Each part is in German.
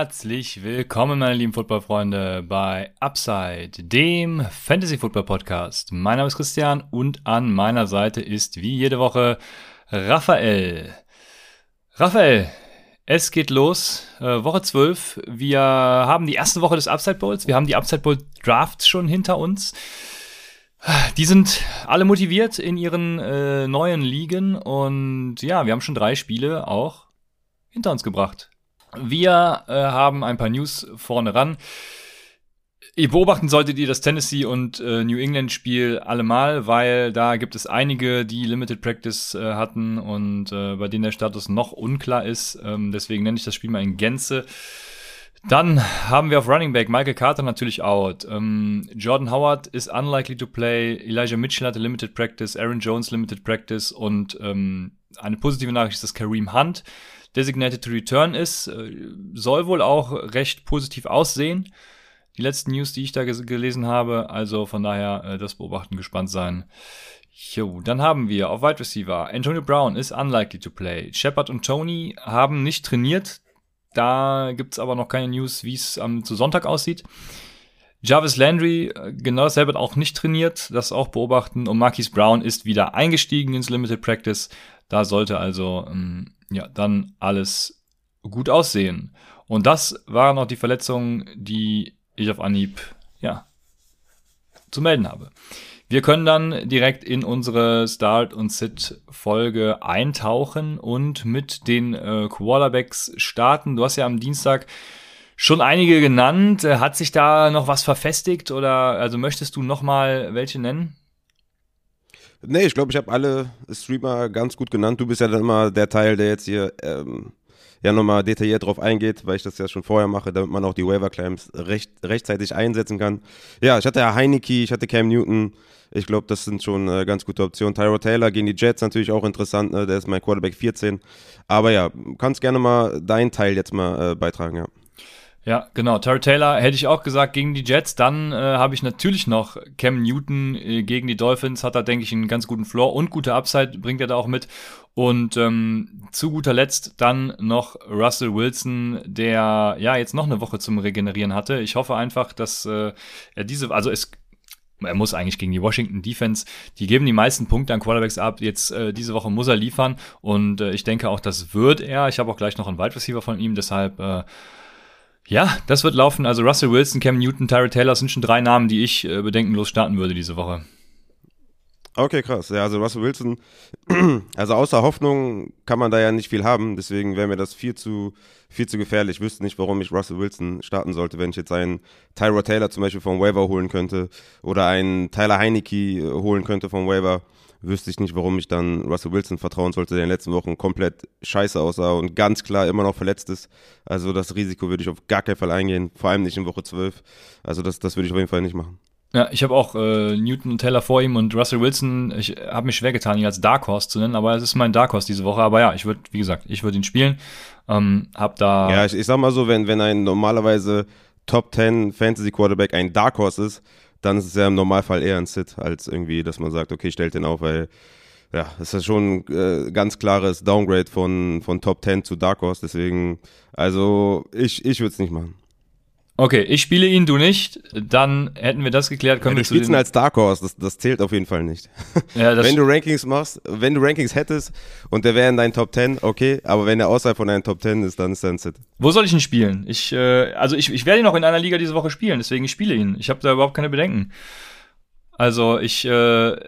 Herzlich willkommen, meine lieben Footballfreunde, bei Upside, dem Fantasy Football Podcast. Mein Name ist Christian und an meiner Seite ist wie jede Woche Raphael. Raphael, es geht los, äh, Woche 12. Wir haben die erste Woche des Upside Bowls. Wir haben die Upside Bowl Drafts schon hinter uns. Die sind alle motiviert in ihren äh, neuen Ligen und ja, wir haben schon drei Spiele auch hinter uns gebracht. Wir äh, haben ein paar News vorne ran. Ihr beobachten solltet ihr das Tennessee und äh, New England Spiel allemal, weil da gibt es einige, die Limited Practice äh, hatten und äh, bei denen der Status noch unklar ist. Ähm, deswegen nenne ich das Spiel mal in Gänze. Dann haben wir auf Running Back Michael Carter natürlich out. Ähm, Jordan Howard ist unlikely to play. Elijah Mitchell hatte Limited Practice. Aaron Jones Limited Practice. Und ähm, eine positive Nachricht ist, dass Kareem Hunt designated to return ist. Äh, soll wohl auch recht positiv aussehen. Die letzten News, die ich da gelesen habe. Also von daher äh, das Beobachten gespannt sein. Jo, dann haben wir auf Wide Receiver. Antonio Brown ist unlikely to play. Shepard und Tony haben nicht trainiert. Da gibt's aber noch keine News, wie es am zu Sonntag aussieht. Jarvis Landry, äh, genau dasselbe, hat auch nicht trainiert, das auch beobachten. Und Marquis Brown ist wieder eingestiegen ins Limited Practice. Da sollte also ähm, ja dann alles gut aussehen. Und das waren auch die Verletzungen, die ich auf Anhieb ja zu melden habe. Wir können dann direkt in unsere Start und Sit Folge eintauchen und mit den äh, Quarterbacks starten. Du hast ja am Dienstag schon einige genannt. Äh, hat sich da noch was verfestigt oder also möchtest du noch mal welche nennen? Nee, ich glaube, ich habe alle Streamer ganz gut genannt. Du bist ja dann immer der Teil, der jetzt hier ähm, ja nochmal detailliert drauf eingeht, weil ich das ja schon vorher mache, damit man auch die Waiver Claims recht, rechtzeitig einsetzen kann. Ja, ich hatte ja Heineke, ich hatte Cam Newton. Ich glaube, das sind schon äh, ganz gute Optionen. Tyro Taylor gegen die Jets natürlich auch interessant, ne? der ist mein Quarterback 14. Aber ja, kannst gerne mal deinen Teil jetzt mal äh, beitragen, ja. Ja, genau. Terry Taylor hätte ich auch gesagt gegen die Jets. Dann äh, habe ich natürlich noch Cam Newton äh, gegen die Dolphins. Hat er, denke ich, einen ganz guten Floor und gute Upside bringt er da auch mit. Und ähm, zu guter Letzt dann noch Russell Wilson, der ja jetzt noch eine Woche zum Regenerieren hatte. Ich hoffe einfach, dass äh, er diese, also es er muss eigentlich gegen die Washington Defense, die geben die meisten Punkte an Quarterbacks ab. Jetzt äh, diese Woche muss er liefern und äh, ich denke auch, das wird er. Ich habe auch gleich noch einen Wide Receiver von ihm, deshalb äh, ja, das wird laufen. Also Russell Wilson, Cam Newton, Tyrell Taylor sind schon drei Namen, die ich äh, bedenkenlos starten würde diese Woche. Okay, krass. Ja, also Russell Wilson, also außer Hoffnung kann man da ja nicht viel haben. Deswegen wäre mir das viel zu, viel zu gefährlich. Ich wüsste nicht, warum ich Russell Wilson starten sollte, wenn ich jetzt einen Tyra Taylor zum Beispiel vom Waiver holen könnte oder einen Tyler Heineke äh, holen könnte vom Waiver wüsste ich nicht, warum ich dann Russell Wilson vertrauen sollte, der in den letzten Wochen komplett scheiße aussah und ganz klar immer noch verletzt ist. Also das Risiko würde ich auf gar keinen Fall eingehen, vor allem nicht in Woche 12. Also das, das würde ich auf jeden Fall nicht machen. Ja, ich habe auch äh, Newton und Taylor vor ihm und Russell Wilson, ich habe mich schwer getan, ihn als Dark Horse zu nennen, aber es ist mein Dark Horse diese Woche. Aber ja, ich würde, wie gesagt, ich würde ihn spielen. Ähm, hab da. Ja, ich, ich sag mal so, wenn, wenn ein normalerweise Top 10 Fantasy Quarterback ein Dark Horse ist, dann ist es ja im Normalfall eher ein Sit, als irgendwie, dass man sagt, okay, stellt den auf, weil ja, es ist schon äh, ganz klares Downgrade von, von Top 10 zu Dark Horse, deswegen, also ich, ich würde es nicht machen. Okay, ich spiele ihn, du nicht. Dann hätten wir das geklärt. Können ja, wir du spielst ihn als Dark Horse, das, das zählt auf jeden Fall nicht. Ja, wenn du Rankings machst, wenn du Rankings hättest und der wäre in deinen Top 10, okay, aber wenn er außerhalb von deinen Top 10 ist, dann ist er ein Sit. Wo soll ich ihn spielen? Ich, äh, also ich, ich werde ihn noch in einer Liga diese Woche spielen, deswegen ich spiele ihn. Ich habe da überhaupt keine Bedenken. Also ich, äh, äh,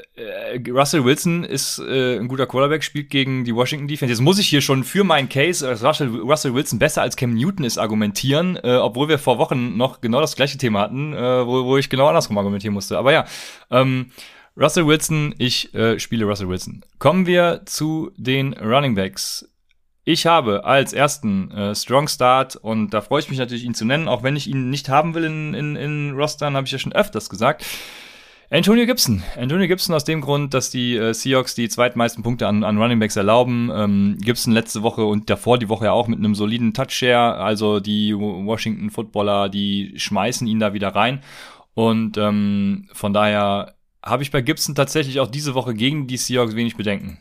Russell Wilson ist äh, ein guter Quarterback, spielt gegen die Washington Defense. Jetzt muss ich hier schon für meinen Case, dass Russell, Russell Wilson besser als Cam Newton ist, argumentieren, äh, obwohl wir vor Wochen noch genau das gleiche Thema hatten, äh, wo, wo ich genau andersrum argumentieren musste. Aber ja, ähm, Russell Wilson, ich äh, spiele Russell Wilson. Kommen wir zu den Running Backs. Ich habe als ersten äh, Strong Start und da freue ich mich natürlich, ihn zu nennen, auch wenn ich ihn nicht haben will in, in, in Rostern, habe ich ja schon öfters gesagt. Antonio Gibson. Antonio Gibson aus dem Grund, dass die äh, Seahawks die zweitmeisten Punkte an, an Running Backs erlauben. Ähm, Gibson letzte Woche und davor die Woche ja auch mit einem soliden Touchshare. Also die Washington Footballer, die schmeißen ihn da wieder rein. Und ähm, von daher habe ich bei Gibson tatsächlich auch diese Woche gegen die Seahawks wenig Bedenken.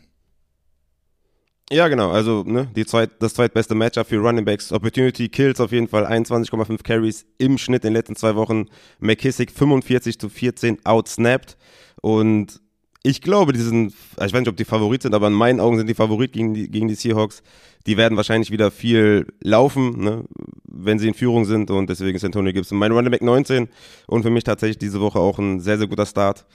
Ja, genau. Also ne, die zweit, das zweitbeste Matchup für Running Backs. Opportunity Kills auf jeden Fall 21,5 Carries im Schnitt in den letzten zwei Wochen. McKissick 45 zu 14 outsnapped. Und ich glaube, die sind, ich weiß nicht, ob die Favorit sind, aber in meinen Augen sind die Favorit gegen die, gegen die Seahawks. Die werden wahrscheinlich wieder viel laufen, ne, wenn sie in Führung sind. Und deswegen ist Antonio Gibson mein Running Back 19 und für mich tatsächlich diese Woche auch ein sehr, sehr guter Start.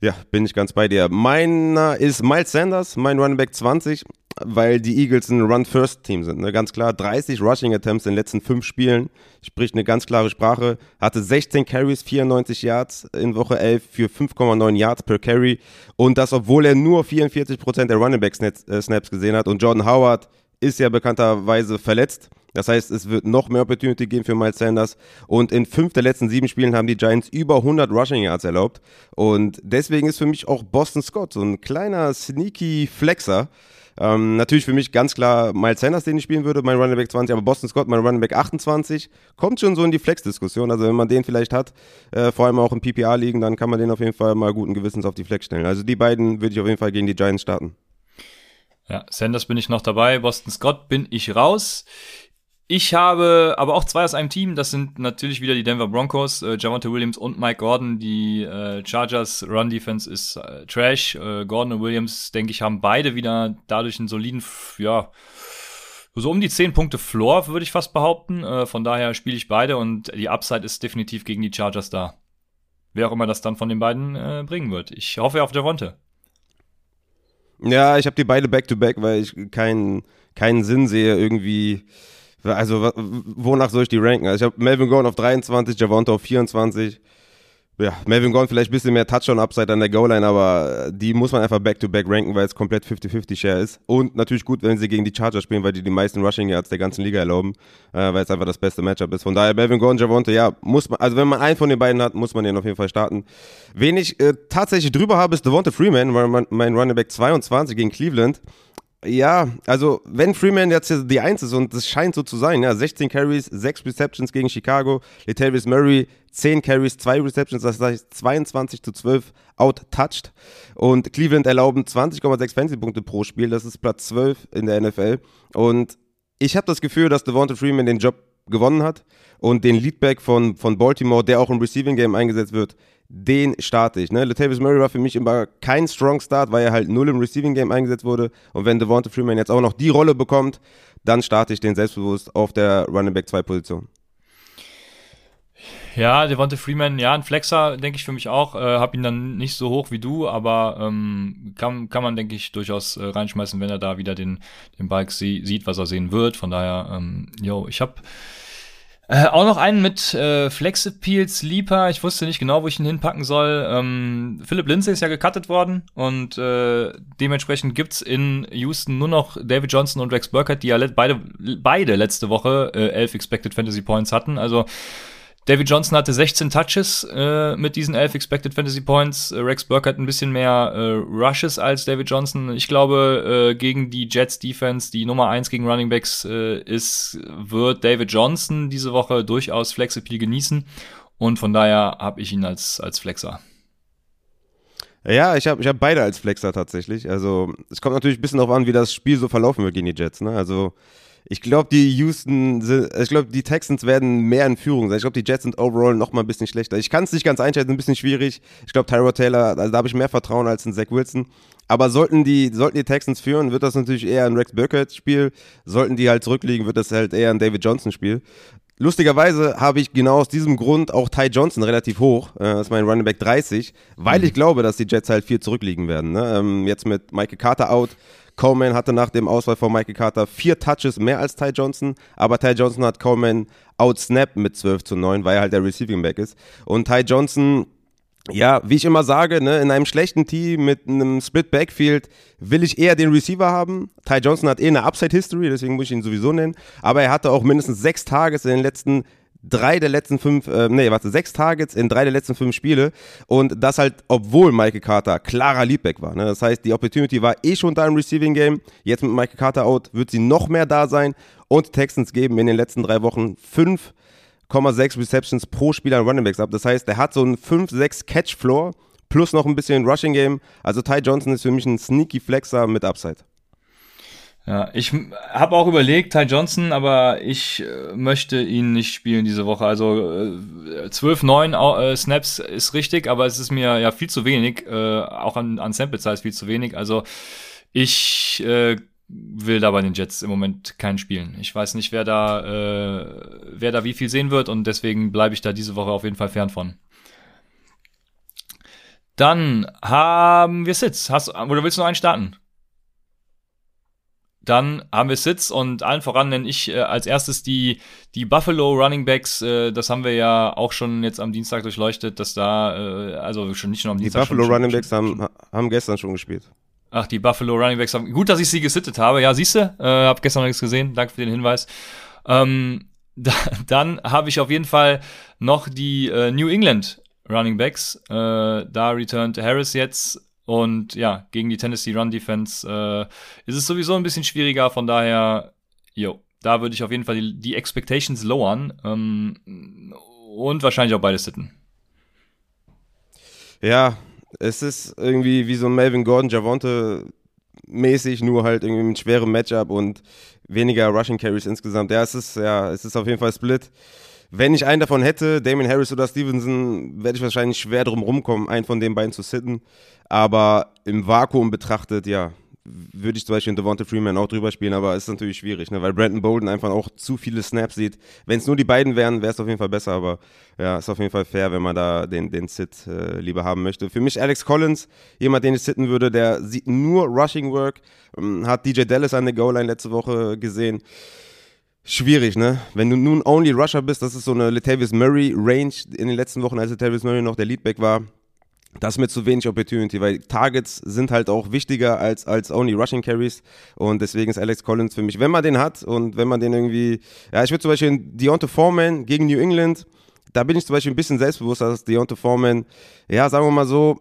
Ja, bin ich ganz bei dir. Meiner ist Miles Sanders, mein Running Back 20 weil die Eagles ein Run-First-Team sind. Ne? Ganz klar, 30 Rushing-Attempts in den letzten fünf Spielen, spricht eine ganz klare Sprache. Hatte 16 Carries, 94 Yards in Woche 11 für 5,9 Yards per Carry. Und das, obwohl er nur 44% der Running Back-Snaps äh, gesehen hat. Und Jordan Howard ist ja bekannterweise verletzt. Das heißt, es wird noch mehr Opportunity geben für Miles Sanders. Und in fünf der letzten sieben Spielen haben die Giants über 100 Rushing Yards erlaubt. Und deswegen ist für mich auch Boston Scott so ein kleiner sneaky Flexer. Ähm, natürlich für mich ganz klar Miles Sanders, den ich spielen würde, mein Running Back 20, aber Boston Scott, mein Running Back 28, kommt schon so in die Flex-Diskussion. Also wenn man den vielleicht hat, äh, vor allem auch im PPA liegen, dann kann man den auf jeden Fall mal guten Gewissens auf die Flex stellen. Also die beiden würde ich auf jeden Fall gegen die Giants starten. Ja, Sanders bin ich noch dabei, Boston Scott bin ich raus. Ich habe aber auch zwei aus einem Team. Das sind natürlich wieder die Denver Broncos, äh, Javante Williams und Mike Gordon. Die äh, Chargers Run Defense ist äh, Trash. Äh, Gordon und Williams, denke ich, haben beide wieder dadurch einen soliden, ja, so um die 10 Punkte Floor, würde ich fast behaupten. Äh, von daher spiele ich beide und die Upside ist definitiv gegen die Chargers da. Wer auch immer das dann von den beiden äh, bringen wird. Ich hoffe auf Javante. Ja, ich habe die beide back-to-back, -back, weil ich keinen, keinen Sinn sehe, irgendwie also, wonach soll ich die ranken? Also, ich habe Melvin Gordon auf 23, Javonte auf 24. Ja, Melvin Gordon vielleicht ein bisschen mehr Touchdown-Upside an der Goal-Line, aber die muss man einfach back-to-back -back ranken, weil es komplett 50-50-Share ist. Und natürlich gut, wenn sie gegen die Chargers spielen, weil die die meisten Rushing Yards der ganzen Liga erlauben, äh, weil es einfach das beste Matchup ist. Von daher, Melvin Gordon, Javonte, ja, muss man, also wenn man einen von den beiden hat, muss man den auf jeden Fall starten. Wen ich äh, tatsächlich drüber habe, ist Devonta Freeman, mein Running Back 22 gegen Cleveland. Ja, also wenn Freeman jetzt die Eins ist und das scheint so zu sein, ja, 16 Carries, 6 Receptions gegen Chicago, Latavius Murray 10 Carries, 2 Receptions, das heißt 22 zu 12 out-touched. Und Cleveland erlauben 20,6 Fantasy-Punkte pro Spiel, das ist Platz 12 in der NFL und ich habe das Gefühl, dass Devonta Freeman den Job gewonnen hat und den Leadback von, von Baltimore, der auch im Receiving Game eingesetzt wird, den starte ich. Ne? Latavius Murray war für mich immer kein Strong Start, weil er halt null im Receiving Game eingesetzt wurde. Und wenn Devonta Freeman jetzt auch noch die Rolle bekommt, dann starte ich den selbstbewusst auf der Running Back 2 Position. Ja, Devonta Freeman, ja, ein Flexer, denke ich für mich auch. Äh, hab ihn dann nicht so hoch wie du, aber ähm, kann, kann man, denke ich, durchaus äh, reinschmeißen, wenn er da wieder den, den Bike sie sieht, was er sehen wird. Von daher, ähm, yo, ich habe äh, auch noch einen mit äh, Flex Appeal Sleeper. Ich wusste nicht genau, wo ich ihn hinpacken soll. Ähm, Philip Lindsay ist ja gecuttet worden und äh, dementsprechend gibt's in Houston nur noch David Johnson und Rex Burkhardt, die ja beide, beide letzte Woche äh, elf Expected Fantasy Points hatten. Also David Johnson hatte 16 Touches äh, mit diesen 11 Expected Fantasy Points. Äh, Rex Burke hat ein bisschen mehr äh, Rushes als David Johnson. Ich glaube, äh, gegen die Jets Defense, die Nummer 1 gegen Running Backs äh, ist, wird David Johnson diese Woche durchaus Flexappeal genießen. Und von daher habe ich ihn als, als Flexer. Ja, ich habe ich hab beide als Flexer tatsächlich. Also es kommt natürlich ein bisschen darauf an, wie das Spiel so verlaufen wird gegen die Jets. Ne? Also ich glaube, die Houston, ich glaube, die Texans werden mehr in Führung sein. Ich glaube, die Jets sind overall noch mal ein bisschen schlechter. Ich kann es nicht ganz einschätzen, ein bisschen schwierig. Ich glaube, Tyrod Taylor, also da habe ich mehr Vertrauen als in Zach Wilson. Aber sollten die, sollten die Texans führen, wird das natürlich eher ein Rex Burkhead-Spiel. Sollten die halt zurückliegen, wird das halt eher ein David Johnson-Spiel. Lustigerweise habe ich genau aus diesem Grund auch Ty Johnson relativ hoch. Äh, das ist mein Running Back 30, weil mhm. ich glaube, dass die Jets halt viel zurückliegen werden. Ne? Ähm, jetzt mit Michael Carter out, Coleman hatte nach dem Auswahl von Michael Carter vier Touches mehr als Ty Johnson, aber Ty Johnson hat Coleman outsnapped mit 12 zu 9, weil er halt der Receiving Back ist. Und Ty Johnson ja, wie ich immer sage, ne, in einem schlechten Team mit einem Split Backfield will ich eher den Receiver haben. Ty Johnson hat eh eine Upside History, deswegen muss ich ihn sowieso nennen. Aber er hatte auch mindestens sechs Targets in den letzten drei der letzten fünf, äh, nee, warte, sechs Targets in drei der letzten fünf Spiele und das halt, obwohl Michael Carter klarer Leadback war. Ne? Das heißt, die Opportunity war eh schon da im Receiving Game. Jetzt mit Michael Carter out wird sie noch mehr da sein und Texans geben in den letzten drei Wochen fünf 5,6 Receptions pro Spieler an Running Backs ab. Das heißt, er hat so einen 5-6 Catch Floor plus noch ein bisschen Rushing Game. Also Ty Johnson ist für mich ein sneaky Flexer mit Upside. Ja, ich habe auch überlegt, Ty Johnson, aber ich äh, möchte ihn nicht spielen diese Woche. Also äh, 12, 9 äh, Snaps ist richtig, aber es ist mir ja viel zu wenig, äh, auch an, an Sample Size viel zu wenig. Also ich äh, will da bei den Jets im Moment keinen spielen. Ich weiß nicht, wer da, äh, wer da wie viel sehen wird und deswegen bleibe ich da diese Woche auf jeden Fall fern von. Dann haben wir Sitz. Hast, oder willst du noch einen starten? Dann haben wir Sitz und allen voran nenne ich äh, als erstes die, die Buffalo Running Backs. Äh, das haben wir ja auch schon jetzt am Dienstag durchleuchtet, dass da, äh, also schon nicht nur am die Dienstag. Die Buffalo schon, Running Backs haben, haben gestern schon gespielt. Ach, die Buffalo Running Backs haben. Gut, dass ich sie gesittet habe. Ja, siehst du, äh, hab gestern noch nichts gesehen. Danke für den Hinweis. Ähm, da, dann habe ich auf jeden Fall noch die äh, New England Running Backs. Äh, da returned Harris jetzt. Und ja, gegen die Tennessee Run Defense äh, ist es sowieso ein bisschen schwieriger. Von daher, jo, da würde ich auf jeden Fall die, die Expectations lowern. Ähm, und wahrscheinlich auch beide sitten. Ja, es ist irgendwie wie so ein Melvin Gordon, Javonte mäßig, nur halt irgendwie mit schwerem Matchup und weniger Rushing Carries insgesamt. Ja, es ist, ja, es ist auf jeden Fall Split. Wenn ich einen davon hätte, Damien Harris oder Stevenson, werde ich wahrscheinlich schwer drum rumkommen, einen von den beiden zu sitten. Aber im Vakuum betrachtet, ja, würde ich zum Beispiel in Devonta Freeman auch drüber spielen, aber es ist natürlich schwierig, ne? weil Brandon Bolden einfach auch zu viele Snaps sieht. Wenn es nur die beiden wären, wäre es auf jeden Fall besser, aber ja, ist auf jeden Fall fair, wenn man da den, den Sit äh, lieber haben möchte. Für mich Alex Collins, jemand, den ich sitten würde, der sieht nur Rushing Work, ähm, hat DJ Dallas an der Goal-Line letzte Woche gesehen. Schwierig, ne? Wenn du nun Only Rusher bist, das ist so eine Latavius Murray Range in den letzten Wochen, als Latavius Murray noch der Leadback war, das ist mir zu wenig Opportunity, weil Targets sind halt auch wichtiger als, als only Rushing Carries. Und deswegen ist Alex Collins für mich, wenn man den hat und wenn man den irgendwie, ja, ich würde zum Beispiel Deontay Foreman gegen New England, da bin ich zum Beispiel ein bisschen selbstbewusster als Deontay Foreman, ja, sagen wir mal so,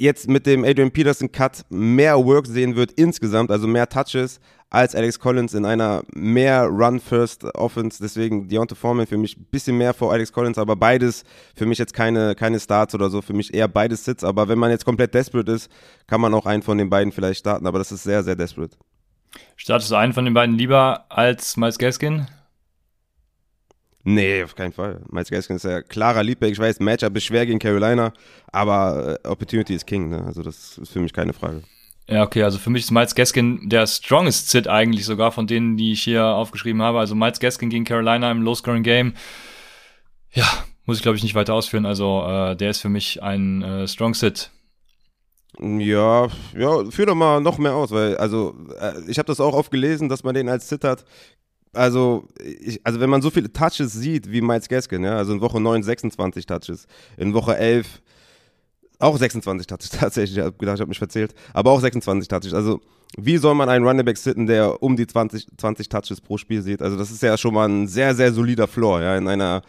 jetzt mit dem Adrian Peterson Cut mehr Work sehen wird insgesamt, also mehr Touches, als Alex Collins in einer mehr Run-First-Offense. Deswegen Deontay Foreman für mich ein bisschen mehr vor Alex Collins, aber beides für mich jetzt keine, keine Starts oder so. Für mich eher beides Sits. Aber wenn man jetzt komplett desperate ist, kann man auch einen von den beiden vielleicht starten. Aber das ist sehr, sehr desperate. Startest du einen von den beiden lieber als Miles Gaskin? Nee, auf keinen Fall. Miles Gaskin ist ja klarer Leadback. Ich weiß, Matchup ist schwer gegen Carolina, aber äh, Opportunity ist King. Ne? Also das ist für mich keine Frage. Ja, okay, also für mich ist Miles Gaskin der strongest Sit eigentlich sogar von denen, die ich hier aufgeschrieben habe. Also Miles Gaskin gegen Carolina im Low-Scoring-Game. Ja, muss ich glaube ich nicht weiter ausführen. Also äh, der ist für mich ein äh, Strong Sit. Ja, ja, führ doch mal noch mehr aus, weil also äh, ich habe das auch oft gelesen, dass man den als Sit hat. Also, ich, also wenn man so viele Touches sieht wie Miles Gaskin, ja, also in Woche 9 26 Touches, in Woche 11 auch 26 Touches tatsächlich. Ich habe gedacht, ich habe mich verzählt. Aber auch 26 Touches. Also, wie soll man einen Running Back sitten, der um die 20, 20 Touches pro Spiel sieht? Also, das ist ja schon mal ein sehr, sehr solider Floor, ja, in einer,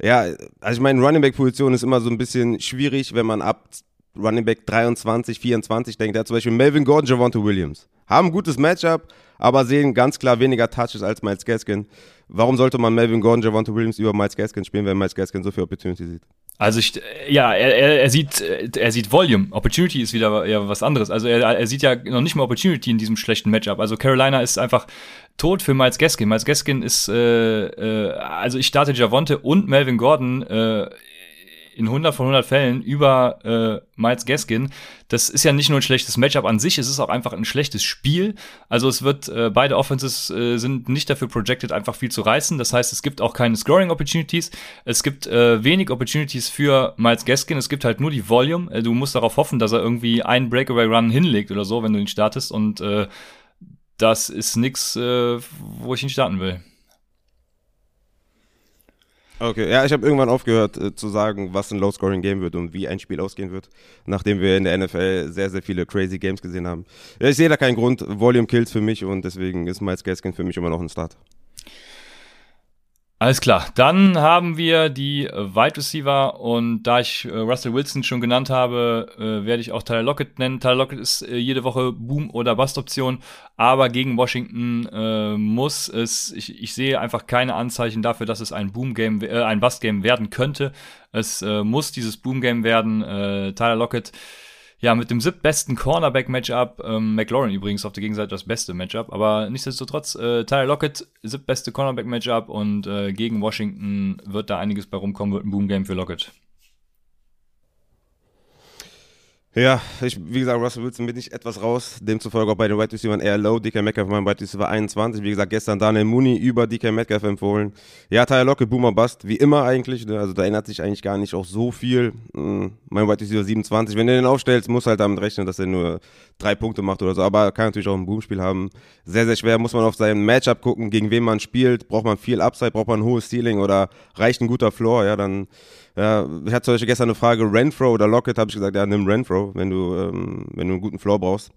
ja, also ich meine, Running Back Position ist immer so ein bisschen schwierig, wenn man ab Running Back 23, 24 denkt. Ja, zum Beispiel Melvin Gordon, Javonte Williams. Haben ein gutes Matchup, aber sehen ganz klar weniger Touches als Miles Gaskin. Warum sollte man Melvin Gordon, Javonte Williams über Miles Gaskin spielen, wenn Miles Gaskin so viel Opportunity sieht? Also ich, ja, er, er, sieht, er sieht Volume. Opportunity ist wieder ja was anderes. Also er, er sieht ja noch nicht mal Opportunity in diesem schlechten Matchup. Also Carolina ist einfach tot für Miles Gaskin. Miles Gaskin ist, äh, äh, also ich starte Javonte und Melvin Gordon äh, in 100 von 100 Fällen über äh, Miles Gaskin. Das ist ja nicht nur ein schlechtes Matchup an sich, es ist auch einfach ein schlechtes Spiel. Also es wird, äh, beide Offenses äh, sind nicht dafür projected, einfach viel zu reißen. Das heißt, es gibt auch keine Scoring Opportunities. Es gibt äh, wenig Opportunities für Miles Gaskin. Es gibt halt nur die Volume. Äh, du musst darauf hoffen, dass er irgendwie einen Breakaway Run hinlegt oder so, wenn du ihn startest. Und äh, das ist nix, äh, wo ich ihn starten will. Okay, ja, ich habe irgendwann aufgehört äh, zu sagen, was ein Low-Scoring-Game wird und wie ein Spiel ausgehen wird, nachdem wir in der NFL sehr, sehr viele crazy Games gesehen haben. Ja, ich sehe da keinen Grund. Volume kills für mich und deswegen ist Miles Gaskin für mich immer noch ein Start. Alles klar, dann haben wir die Wide Receiver und da ich äh, Russell Wilson schon genannt habe, äh, werde ich auch Tyler Lockett nennen. Tyler Lockett ist äh, jede Woche Boom- oder Bust-Option, aber gegen Washington äh, muss es, ich, ich, sehe einfach keine Anzeichen dafür, dass es ein Boom-Game, äh, ein Bust-Game werden könnte. Es äh, muss dieses Boom-Game werden. Tyler Lockett ja, mit dem siebtbesten Cornerback-Matchup, ähm, McLaurin übrigens auf der Gegenseite das beste Matchup, aber nichtsdestotrotz, äh, Tyler Lockett, siebtbeste Cornerback-Matchup und äh, gegen Washington wird da einiges bei rumkommen, wird ein Boom-Game für Lockett. Ja, ich, wie gesagt, Russell Wilson bin ich etwas raus. Demzufolge auch bei den Wide Receivers eher low. DK Metcalf mein Wide Receiver 21. Wie gesagt, gestern Daniel Mooney über DK Metcalf empfohlen. Ja, Tyler Locke, Boomer Bust. Wie immer eigentlich. Ne? Also da ändert sich eigentlich gar nicht auch so viel. Hm, mein Wide Receiver 27. Wenn du den aufstellst, muss halt damit rechnen, dass er nur drei Punkte macht oder so. Aber kann natürlich auch ein Boomspiel haben. Sehr, sehr schwer. Muss man auf sein Matchup gucken, gegen wen man spielt. Braucht man viel Upside, braucht man ein hohes Ceiling oder reicht ein guter Floor. Ja, dann ja, ich hatte zum Beispiel gestern eine Frage, Renfro oder Lockett, habe ich gesagt, ja, nimm Renfro, wenn du, ähm, wenn du einen guten Floor brauchst.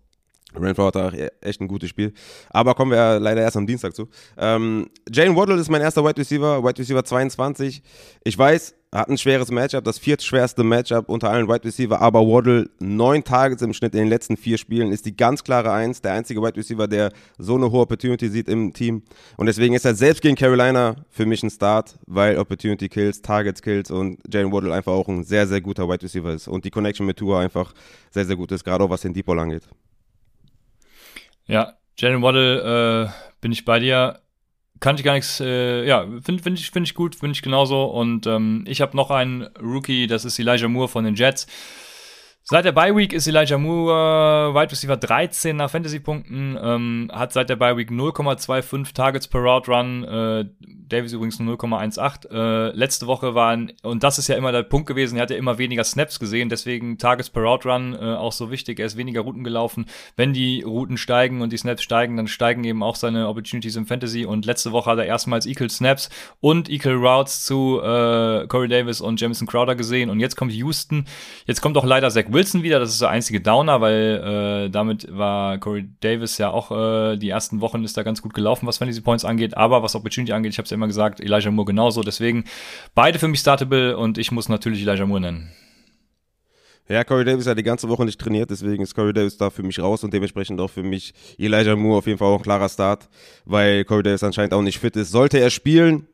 Renfro hat auch echt ein gutes Spiel. Aber kommen wir leider erst am Dienstag zu. Ähm, Jane Waddle ist mein erster Wide Receiver, Wide Receiver 22. Ich weiß, hat ein schweres Matchup, das viertschwerste Matchup unter allen Wide Receiver, aber Waddle neun Targets im Schnitt in den letzten vier Spielen ist die ganz klare Eins, der einzige Wide Receiver, der so eine hohe Opportunity sieht im Team. Und deswegen ist er selbst gegen Carolina für mich ein Start, weil Opportunity Kills, Targets Kills und Jane Waddle einfach auch ein sehr, sehr guter Wide Receiver ist und die Connection mit Tua einfach sehr, sehr gut ist, gerade auch was den Deep Ball angeht. Ja, Jalen Waddle, äh, bin ich bei dir. Kann ich gar nichts, äh, ja, finde find ich, find ich gut, finde ich genauso. Und ähm, ich habe noch einen Rookie, das ist Elijah Moore von den Jets. Seit der Bye Week ist Elijah Moore Wide Receiver 13 nach Fantasy-Punkten, ähm, hat seit der Bye Week 0,25 Targets per Route Run, äh, Davis übrigens nur 0,18. Äh, letzte Woche waren, und das ist ja immer der Punkt gewesen, er hat ja immer weniger Snaps gesehen, deswegen Targets per Route Run äh, auch so wichtig, er ist weniger Routen gelaufen. Wenn die Routen steigen und die Snaps steigen, dann steigen eben auch seine Opportunities im Fantasy und letzte Woche hat er erstmals Equal Snaps und Equal Routes zu äh, Corey Davis und Jamison Crowder gesehen und jetzt kommt Houston, jetzt kommt auch leider Zach Wilson wieder, das ist der einzige Downer, weil äh, damit war Corey Davis ja auch äh, die ersten Wochen ist da ganz gut gelaufen, was Fantasy Points angeht, aber was Opportunity angeht, ich habe es ja immer gesagt, Elijah Moore genauso, deswegen beide für mich startable und ich muss natürlich Elijah Moore nennen. Ja, Corey Davis hat die ganze Woche nicht trainiert, deswegen ist Corey Davis da für mich raus und dementsprechend auch für mich Elijah Moore auf jeden Fall auch ein klarer Start, weil Corey Davis anscheinend auch nicht fit ist. Sollte er spielen,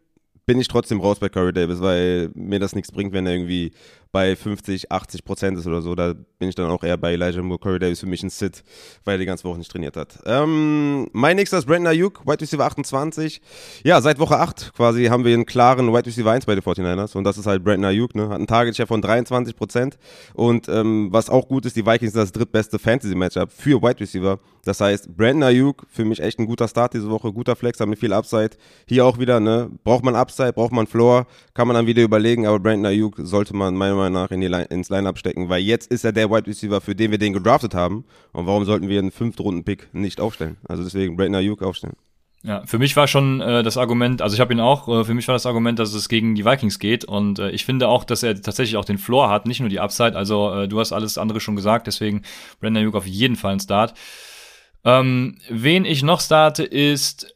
bin ich trotzdem raus bei Corey Davis, weil mir das nichts bringt, wenn er irgendwie bei 50, 80 Prozent ist oder so. Da bin ich dann auch eher bei Elijah Moore. Corey Davis für mich ein Sit, weil er die ganze Woche nicht trainiert hat. Ähm, mein nächster ist Brandon Ayuk, Wide Receiver 28. Ja, seit Woche 8 quasi haben wir einen klaren Wide Receiver 1 bei den 49ers und das ist halt Brandon Ayuk, ne? Hat einen Target Share von 23 Prozent und ähm, was auch gut ist, die Vikings sind das drittbeste Fantasy Matchup für Wide Receiver. Das heißt, Brandon Ayuk für mich echt ein guter Start diese Woche, guter Flex, hat mit viel Upside. Hier auch wieder, ne? Braucht man Upside, braucht man Floor, kann man dann wieder überlegen, aber Brandon Ayuk sollte man meiner Meinung nach in die Line, ins Lineup stecken, weil jetzt ist er der Wide Receiver, für den wir den gedraftet haben. Und warum sollten wir einen Fünftrunden-Pick nicht aufstellen? Also deswegen Brandon Ayuk aufstellen. Ja, für mich war schon äh, das Argument, also ich habe ihn auch, äh, für mich war das Argument, dass es gegen die Vikings geht und äh, ich finde auch, dass er tatsächlich auch den Floor hat, nicht nur die Upside, also äh, du hast alles andere schon gesagt, deswegen Brandon Ayuk auf jeden Fall ein Start. Ähm, wen ich noch starte ist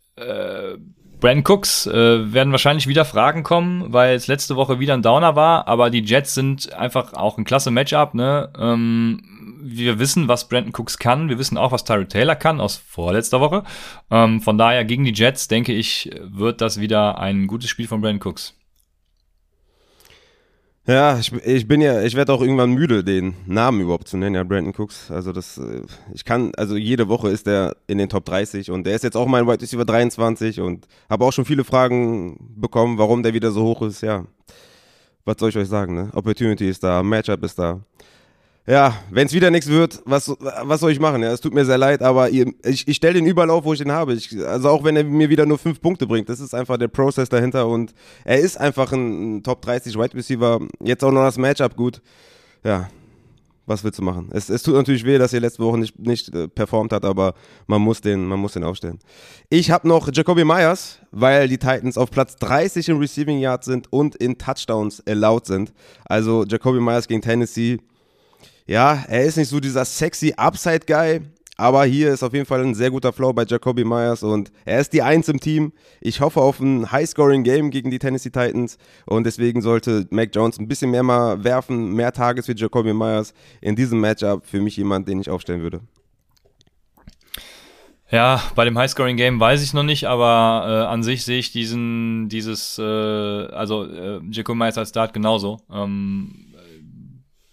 Brandon Cooks äh, werden wahrscheinlich wieder Fragen kommen, weil es letzte Woche wieder ein Downer war, aber die Jets sind einfach auch ein klasse Matchup. Ne? Ähm, wir wissen, was Brandon Cooks kann. Wir wissen auch, was Tyrell Taylor kann aus vorletzter Woche. Ähm, von daher gegen die Jets, denke ich, wird das wieder ein gutes Spiel von Brandon Cooks. Ja, ich, ich bin ja, ich werde auch irgendwann müde, den Namen überhaupt zu nennen, ja, Brandon Cooks. Also das, äh, ich kann, also jede Woche ist er in den Top 30 und der ist jetzt auch mein Wide Receiver 23 und habe auch schon viele Fragen bekommen, warum der wieder so hoch ist. Ja, was soll ich euch sagen, ne? Opportunity ist da, Matchup ist da. Ja, wenn es wieder nichts wird, was, was soll ich machen? Ja, es tut mir sehr leid, aber ihr, ich, ich stelle den überall auf, wo ich den habe. Ich, also auch wenn er mir wieder nur fünf Punkte bringt, das ist einfach der Prozess dahinter und er ist einfach ein, ein Top 30 Wide Receiver. Jetzt auch noch das Matchup gut. Ja, Was willst du machen? Es, es tut natürlich weh, dass er letzte Woche nicht, nicht äh, performt hat, aber man muss den, man muss den aufstellen. Ich habe noch Jacoby Myers, weil die Titans auf Platz 30 im Receiving Yard sind und in Touchdowns erlaubt sind. Also Jacoby Myers gegen Tennessee. Ja, er ist nicht so dieser sexy Upside-Guy, aber hier ist auf jeden Fall ein sehr guter Flow bei Jacoby Myers und er ist die Eins im Team. Ich hoffe auf ein High-Scoring-Game gegen die Tennessee Titans und deswegen sollte Mac Jones ein bisschen mehr mal werfen, mehr Tages für Jacoby Myers in diesem Matchup für mich jemand, den ich aufstellen würde. Ja, bei dem High-Scoring-Game weiß ich noch nicht, aber äh, an sich sehe ich diesen, dieses, äh, also äh, Jacoby Myers als Start genauso. Ähm,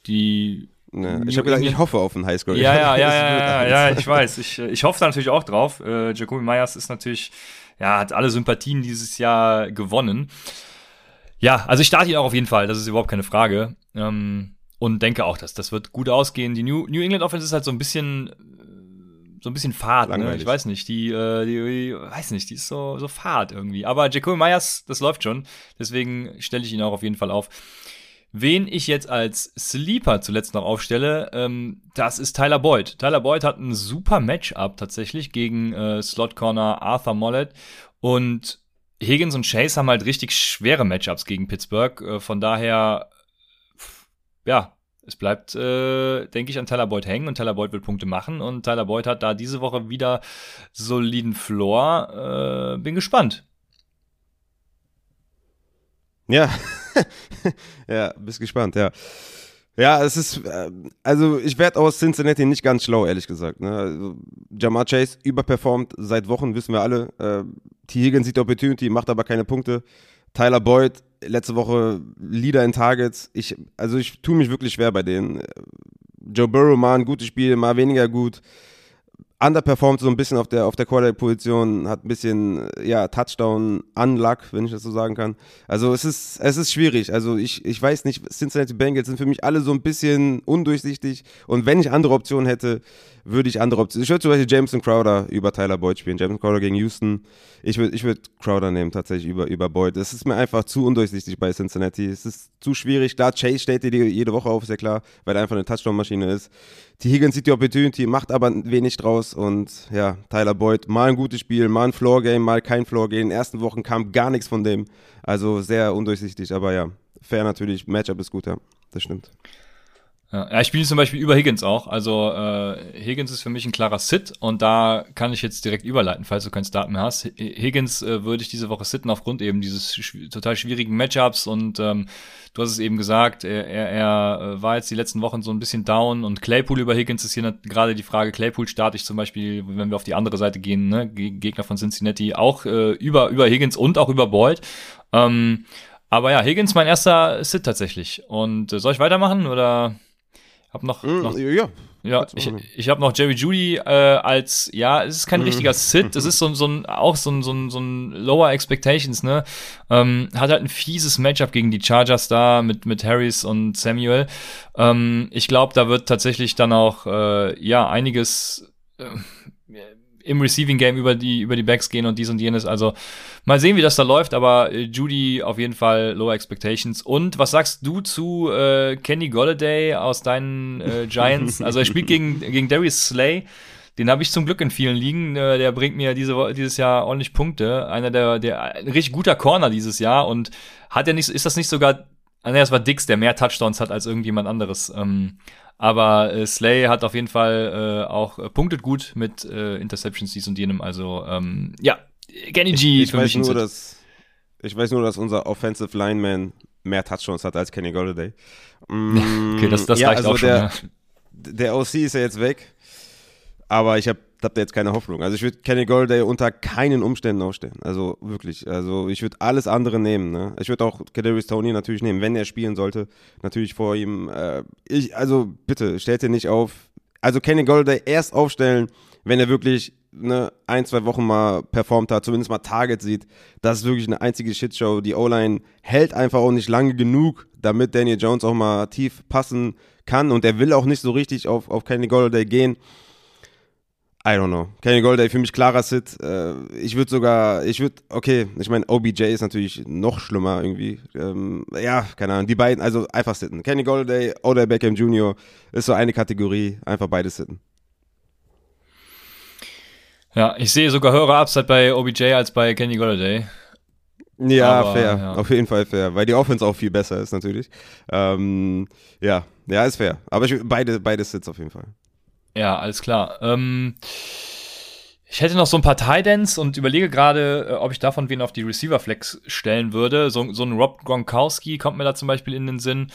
die ja, ich habe gesagt, ich hoffe auf einen Highscore. Ja, ja, ja, ja, ja, ja, ich weiß. Ich, ich hoffe da natürlich auch drauf. Äh, Jacoby Myers ist natürlich, ja, hat alle Sympathien dieses Jahr gewonnen. Ja, also ich starte ihn auch auf jeden Fall, das ist überhaupt keine Frage. Ähm, und denke auch, dass das wird gut ausgehen. Die New, New England Offense ist halt so ein bisschen so ein bisschen fad, ne? Ich weiß nicht, die, äh, die, die, weiß nicht, die ist so, so fad irgendwie. Aber Jacoby Myers, das läuft schon. Deswegen stelle ich ihn auch auf jeden Fall auf. Wen ich jetzt als Sleeper zuletzt noch aufstelle, ähm, das ist Tyler Boyd. Tyler Boyd hat ein super Matchup tatsächlich gegen äh, Slot Corner Arthur Mollett und Higgins und Chase haben halt richtig schwere Matchups gegen Pittsburgh. Äh, von daher, ja, es bleibt, äh, denke ich, an Tyler Boyd hängen und Tyler Boyd will Punkte machen und Tyler Boyd hat da diese Woche wieder soliden Floor. Äh, bin gespannt. Ja, ja, bist gespannt, ja. Ja, es ist, äh, also ich werde aus Cincinnati nicht ganz schlau, ehrlich gesagt. Ne? Also, Jamar Chase überperformt seit Wochen, wissen wir alle. Äh, T. Higgins sieht Opportunity, macht aber keine Punkte. Tyler Boyd, letzte Woche Leader in Targets. Ich, also ich tue mich wirklich schwer bei denen. Joe Burrow mal ein gutes Spiel, mal weniger gut underperformt so ein bisschen auf der, auf der Quarterback-Position, hat ein bisschen, ja, Touchdown-Unluck, wenn ich das so sagen kann. Also es ist, es ist schwierig. Also ich, ich weiß nicht, Cincinnati Bengals sind für mich alle so ein bisschen undurchsichtig und wenn ich andere Optionen hätte, würde ich andere Optionen. Ich würde zum Beispiel Jameson Crowder über Tyler Boyd spielen. Jameson Crowder gegen Houston. Ich würde ich würd Crowder nehmen, tatsächlich über, über Boyd. Es ist mir einfach zu undurchsichtig bei Cincinnati. Es ist zu schwierig. Klar, Chase steht dir jede Woche auf, ist ja klar, weil er einfach eine Touchdown-Maschine ist. Die Higgins sieht die Opportunity, macht aber wenig draus. Und ja, Tyler Boyd, mal ein gutes Spiel, mal ein Floor-Game, mal kein Floor-Game. In den ersten Wochen kam gar nichts von dem. Also sehr undurchsichtig, aber ja, fair natürlich. Matchup ist gut, ja. Das stimmt. Ja, ich spiele zum Beispiel über Higgins auch. Also äh, Higgins ist für mich ein klarer Sit und da kann ich jetzt direkt überleiten, falls du keinen Start mehr hast. Higgins äh, würde ich diese Woche sitten aufgrund eben dieses schw total schwierigen Matchups und ähm, du hast es eben gesagt, er, er, er äh, war jetzt die letzten Wochen so ein bisschen down und Claypool über Higgins ist hier gerade die Frage, Claypool starte ich zum Beispiel, wenn wir auf die andere Seite gehen, ne, Gegner von Cincinnati, auch äh, über, über Higgins und auch über Boyd. Ähm, aber ja, Higgins mein erster Sit tatsächlich. Und äh, soll ich weitermachen oder? Hab noch, mm, noch ja. Ja, ich, ich habe noch Jerry Judy äh, als, ja, es ist kein mm. richtiger Sit, es ist so, so ein, auch so ein, so ein, so ein Lower Expectations, ne? Ähm, hat halt ein fieses Matchup gegen die Chargers da mit, mit Harris und Samuel. Ähm, ich glaube, da wird tatsächlich dann auch, äh, ja, einiges äh, im Receiving Game über die, über die Backs gehen und dies und jenes. Also mal sehen, wie das da läuft, aber äh, Judy auf jeden Fall Lower Expectations. Und was sagst du zu äh, Kenny Golladay aus deinen äh, Giants? also er spielt gegen, gegen Darius Slay. Den habe ich zum Glück in vielen Ligen. Äh, der bringt mir diese, dieses Jahr ordentlich Punkte. Einer der, der ein richtig guter Corner dieses Jahr. Und hat er nicht, ist das nicht sogar, ah, nee, das war Dix, der mehr Touchdowns hat als irgendjemand anderes. Aber äh, Slay hat auf jeden Fall äh, auch äh, punktet gut mit äh, Interceptions dies und jenem. Also ähm, ja, Kenny G. Ich, ich weiß nur, dass ich weiß nur, dass unser Offensive Lineman mehr Touchdowns hat als Kenny Golladay. Mm, okay, das, das ja, reicht also auch schon. Der, ja. der OC ist ja jetzt weg, aber ich habe hab da jetzt keine Hoffnung. Also ich würde Kenny Golladay unter keinen Umständen aufstellen. Also wirklich. Also ich würde alles andere nehmen. Ne? Ich würde auch Kadarius Tony natürlich nehmen, wenn er spielen sollte. Natürlich vor ihm. Äh, ich, also bitte, stellt ihr nicht auf. Also Kenny Golladay erst aufstellen, wenn er wirklich ne, ein, zwei Wochen mal performt hat, zumindest mal Target sieht. Das ist wirklich eine einzige Shitshow. Die O-Line hält einfach auch nicht lange genug, damit Daniel Jones auch mal tief passen kann. Und er will auch nicht so richtig auf, auf Kenny Golladay gehen. I don't know. Kenny Golday für mich klarer Sit. Äh, ich würde sogar, ich würde, okay, ich meine, OBJ ist natürlich noch schlimmer irgendwie. Ähm, ja, keine Ahnung, die beiden, also einfach sitten. Kenny Golday, Odell Beckham Jr. ist so eine Kategorie, einfach beide sitten. Ja, ich sehe sogar höhere Upside bei OBJ als bei Kenny Golladay. Ja, Aber, fair. Ja. Auf jeden Fall fair. Weil die Offense auch viel besser ist, natürlich. Ähm, ja, ja, ist fair. Aber ich, beide, beide Sits auf jeden Fall. Ja, alles klar. Ähm, ich hätte noch so ein paar Tidans und überlege gerade, äh, ob ich davon wen auf die Receiver-Flex stellen würde. So, so ein Rob Gronkowski kommt mir da zum Beispiel in den Sinn.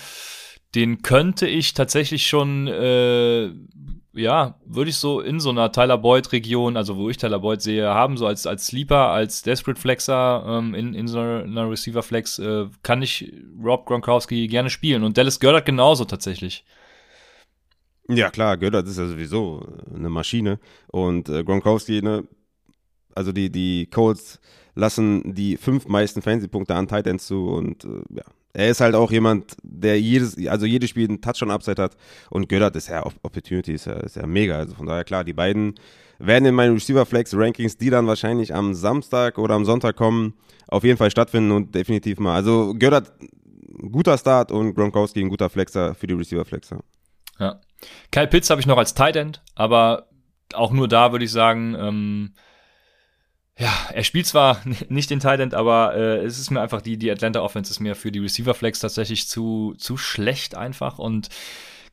Den könnte ich tatsächlich schon äh, ja, würde ich so in so einer Tyler Boyd-Region, also wo ich Tyler Boyd sehe, haben, so als, als Sleeper, als Desperate Flexer ähm, in, in so einer, Receiver-Flex, äh, kann ich Rob Gronkowski gerne spielen. Und Dallas Goddard genauso tatsächlich. Ja, klar, Goddard ist ja sowieso eine Maschine. Und äh, Gronkowski, ne, also die, die Colts lassen die fünf meisten Fantasy-Punkte an Titans zu und äh, ja, er ist halt auch jemand, der jedes, also jedes Spiel einen Touchdown-Upside hat und Göttert ist ja Opportunity, ist ja, ist ja mega. Also von daher klar, die beiden werden in meinen Receiver-Flex-Rankings, die dann wahrscheinlich am Samstag oder am Sonntag kommen, auf jeden Fall stattfinden und definitiv mal. Also Göttert, guter Start und Gronkowski ein guter Flexer für die Receiver-Flexer. Ja. Kyle Pitts habe ich noch als Tight End, aber auch nur da würde ich sagen, ähm, ja, er spielt zwar nicht den Tight aber äh, es ist mir einfach die, die Atlanta Offense ist mir für die Receiver Flex tatsächlich zu, zu schlecht einfach und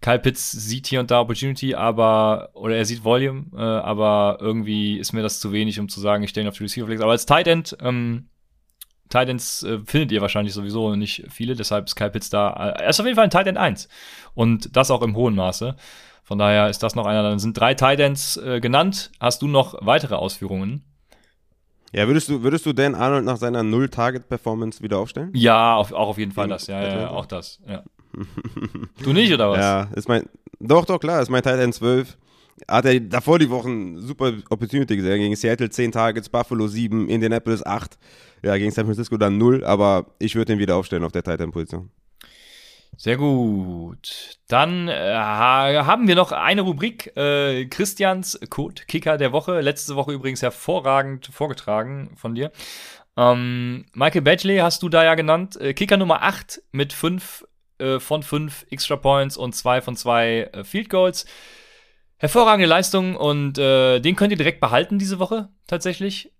Kyle Pitts sieht hier und da Opportunity, aber, oder er sieht Volume, äh, aber irgendwie ist mir das zu wenig, um zu sagen, ich stelle ihn auf die Receiver Flex. Aber als Tight End, ähm, Tight Ends äh, findet ihr wahrscheinlich sowieso nicht viele, deshalb ist Kyle Pitts da. Äh, er ist auf jeden Fall ein Tight End 1. Und das auch im hohen Maße. Von daher ist das noch einer. Dann sind drei Tight Ends äh, genannt. Hast du noch weitere Ausführungen? Ja, würdest du, würdest du Dan Arnold nach seiner Null-Target-Performance wieder aufstellen? Ja, auf, auch auf jeden Fall das. Ja, ja, auch das. Ja. du nicht, oder was? Ja, ist mein. Doch, doch, klar, ist mein End 12. Hat er davor die Wochen super Opportunity gesehen. Gegen Seattle 10 Targets, Buffalo 7, Indianapolis 8. Ja, gegen San Francisco dann 0, aber ich würde ihn wieder aufstellen auf der Titan-Position. Sehr gut. Dann äh, haben wir noch eine Rubrik. Äh, Christians Code Kicker der Woche. Letzte Woche übrigens hervorragend vorgetragen von dir. Ähm, Michael Badgley hast du da ja genannt. Äh, Kicker Nummer 8 mit 5 äh, von 5 Extra Points und 2 von 2 äh, Field Goals. Hervorragende Leistung und äh, den könnt ihr direkt behalten diese Woche tatsächlich.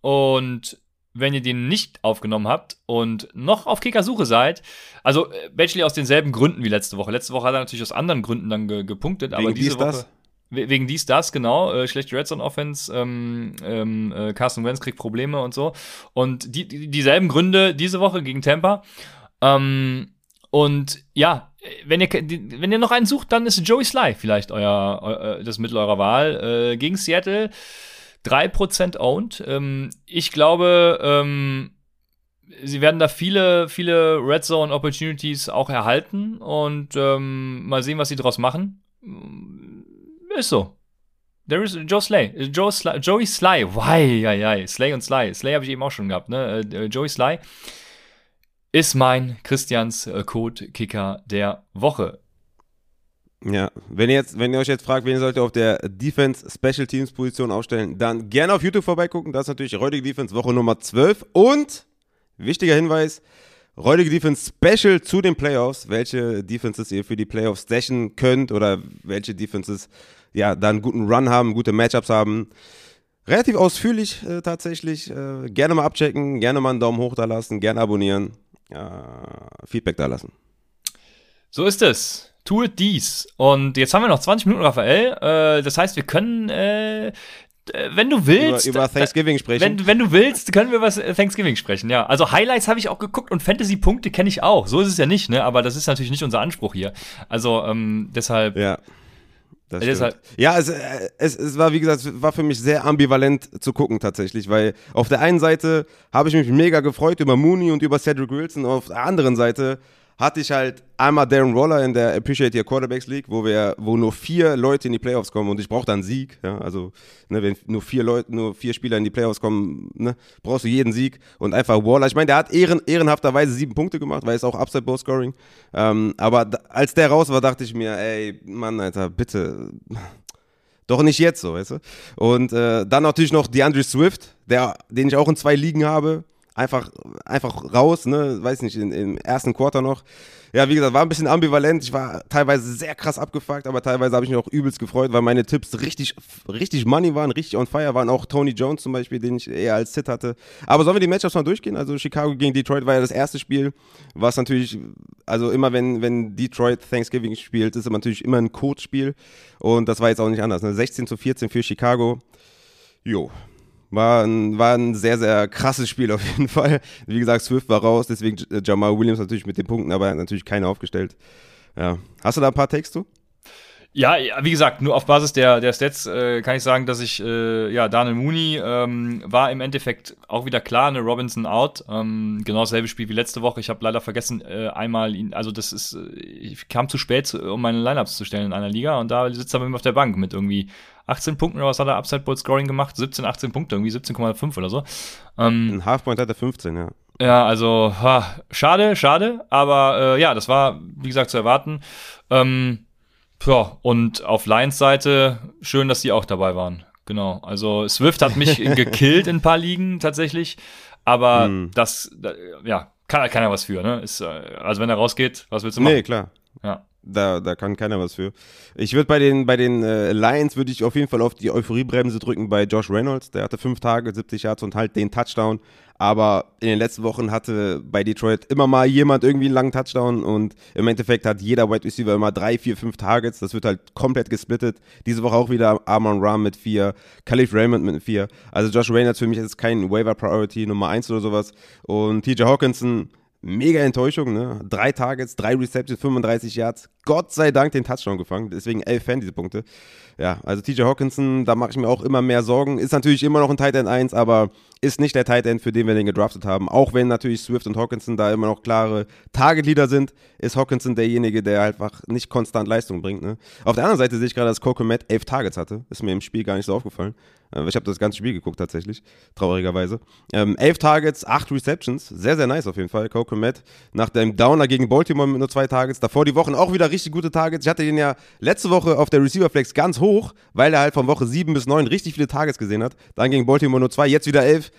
Und wenn ihr den nicht aufgenommen habt und noch auf Kickersuche seid. Also äh, Batchley aus denselben Gründen wie letzte Woche. Letzte Woche hat er natürlich aus anderen Gründen dann ge gepunktet, wegen aber diese dies, Woche. Das? Wegen dies, das, genau. Äh, schlechte Red Zone Offense, ähm, ähm, äh, Carson Wentz kriegt Probleme und so. Und die, die, dieselben Gründe diese Woche gegen Tampa. Ähm, und ja, wenn ihr, wenn ihr noch einen sucht, dann ist Joey Sly vielleicht euer, euer das Mittel eurer Wahl. Äh, gegen Seattle 3% owned. Ähm, ich glaube, ähm, sie werden da viele, viele Red Zone Opportunities auch erhalten und ähm, mal sehen, was sie daraus machen. Ist so. There is Joe Slay. Joe Sly, Joey Sly. Why, ja, ja. Slay und Sly. Slay habe ich eben auch schon gehabt, ne? Äh, Joey Sly ist mein Christians äh, Code-Kicker der Woche. Ja, wenn ihr, jetzt, wenn ihr euch jetzt fragt, wen sollt ihr auf der Defense Special Teams Position aufstellen, dann gerne auf YouTube vorbeigucken. Das ist natürlich Räudige Defense Woche Nummer 12. Und, wichtiger Hinweis, Räudige Defense Special zu den Playoffs. Welche Defenses ihr für die Playoffs stashen könnt oder welche Defenses ja dann einen guten Run haben, gute Matchups haben. Relativ ausführlich äh, tatsächlich. Äh, gerne mal abchecken, gerne mal einen Daumen hoch da lassen, gerne abonnieren, äh, Feedback da lassen. So ist es tue dies. Und jetzt haben wir noch 20 Minuten, Raphael. Äh, das heißt, wir können, äh, wenn du willst. Über, über Thanksgiving sprechen. Wenn, wenn, du willst, können wir über Thanksgiving sprechen, ja. Also Highlights habe ich auch geguckt und Fantasy-Punkte kenne ich auch. So ist es ja nicht, ne? Aber das ist natürlich nicht unser Anspruch hier. Also ähm, deshalb. Ja. Das äh, deshalb. Ja, es, äh, es, es war, wie gesagt, es war für mich sehr ambivalent zu gucken tatsächlich, weil auf der einen Seite habe ich mich mega gefreut über Mooney und über Cedric Wilson, auf der anderen Seite hatte ich halt einmal Darren Roller in der Appreciate Your Quarterbacks League, wo wir, wo nur vier Leute in die Playoffs kommen und ich brauche dann Sieg. Ja, also ne, wenn nur vier Leute, nur vier Spieler in die Playoffs kommen, ne, brauchst du jeden Sieg und einfach Waller. Ich meine, der hat ehren, ehrenhafterweise sieben Punkte gemacht, weil es auch Upside Bowl Scoring. Ähm, aber als der raus war, dachte ich mir, ey, Mann, Alter, bitte Doch nicht jetzt so, weißt du? Und äh, dann natürlich noch DeAndre Swift, der, den ich auch in zwei Ligen habe. Einfach, einfach raus, ne? Weiß nicht, in, im ersten Quarter noch. Ja, wie gesagt, war ein bisschen ambivalent. Ich war teilweise sehr krass abgefuckt, aber teilweise habe ich mich auch übelst gefreut, weil meine Tipps richtig, richtig money waren, richtig on fire waren. Auch Tony Jones zum Beispiel, den ich eher als Sit hatte. Aber sollen wir die Matchups mal durchgehen? Also Chicago gegen Detroit war ja das erste Spiel, was natürlich, also immer wenn, wenn Detroit Thanksgiving spielt, ist es natürlich immer ein Coach-Spiel. Und das war jetzt auch nicht anders. Ne? 16 zu 14 für Chicago. Jo, war ein, war ein sehr, sehr krasses Spiel auf jeden Fall. Wie gesagt, Swift war raus, deswegen Jamal Williams natürlich mit den Punkten, aber natürlich keiner aufgestellt. Ja. Hast du da ein paar Takes zu? Ja, wie gesagt, nur auf Basis der, der Stats äh, kann ich sagen, dass ich, äh, ja, Daniel Mooney ähm, war im Endeffekt auch wieder klar, eine Robinson out. Ähm, genau dasselbe Spiel wie letzte Woche. Ich habe leider vergessen, äh, einmal ihn, also das ist, äh, ich kam zu spät, um meine Lineups zu stellen in einer Liga und da sitzt er mit mir auf der Bank mit irgendwie 18 Punkten oder was hat er Upside Bowl Scoring gemacht? 17, 18 Punkte, irgendwie 17,5 oder so. Ähm, Ein Halfpoint hat er 15, ja. Ja, also ha, schade, schade, aber äh, ja, das war, wie gesagt, zu erwarten. Ähm, ja, und auf Lions Seite schön, dass die auch dabei waren. Genau. Also Swift hat mich gekillt in ein paar Ligen tatsächlich. Aber mm. das, da, ja, kann halt keiner was für, ne? Ist, äh, also wenn er rausgeht, was willst du machen? Nee, klar. Ja. Da, da kann keiner was für. Ich würde bei den, bei den äh, Lions würde ich auf jeden Fall auf die Euphoriebremse drücken bei Josh Reynolds. Der hatte fünf Tage, 70 Yards und halt den Touchdown. Aber in den letzten Wochen hatte bei Detroit immer mal jemand irgendwie einen langen Touchdown und im Endeffekt hat jeder Wide Receiver immer drei, vier, fünf Targets. Das wird halt komplett gesplittet. Diese Woche auch wieder Armon Ram mit vier, Khalif Raymond mit vier. Also Josh Reynolds für mich ist kein Waiver Priority Nummer eins oder sowas. Und TJ Hawkinson mega Enttäuschung, ne? Drei Targets, drei Receptions, 35 Yards. Gott sei Dank den Touchdown gefangen, deswegen elf Fantasy-Punkte. Ja, also TJ Hawkinson, da mache ich mir auch immer mehr Sorgen. Ist natürlich immer noch ein Tight End 1, aber ist nicht der Tight End, für den wir den gedraftet haben. Auch wenn natürlich Swift und Hawkinson da immer noch klare Target-Leader sind, ist Hawkinson derjenige, der einfach nicht konstant Leistung bringt. Ne? Auf der anderen Seite sehe ich gerade, dass Coco Matt elf Targets hatte. Ist mir im Spiel gar nicht so aufgefallen. Äh, ich habe das ganze Spiel geguckt tatsächlich, traurigerweise. Ähm, elf Targets, acht Receptions. Sehr, sehr nice auf jeden Fall. Coco Matt nach dem Downer gegen Baltimore mit nur zwei Targets. Davor die Wochen auch wieder richtig gute Targets. Ich hatte den ja letzte Woche auf der Receiver Flex ganz hoch, weil er halt von Woche sieben bis neun richtig viele Targets gesehen hat. Dann gegen Baltimore nur zwei, jetzt wieder elf.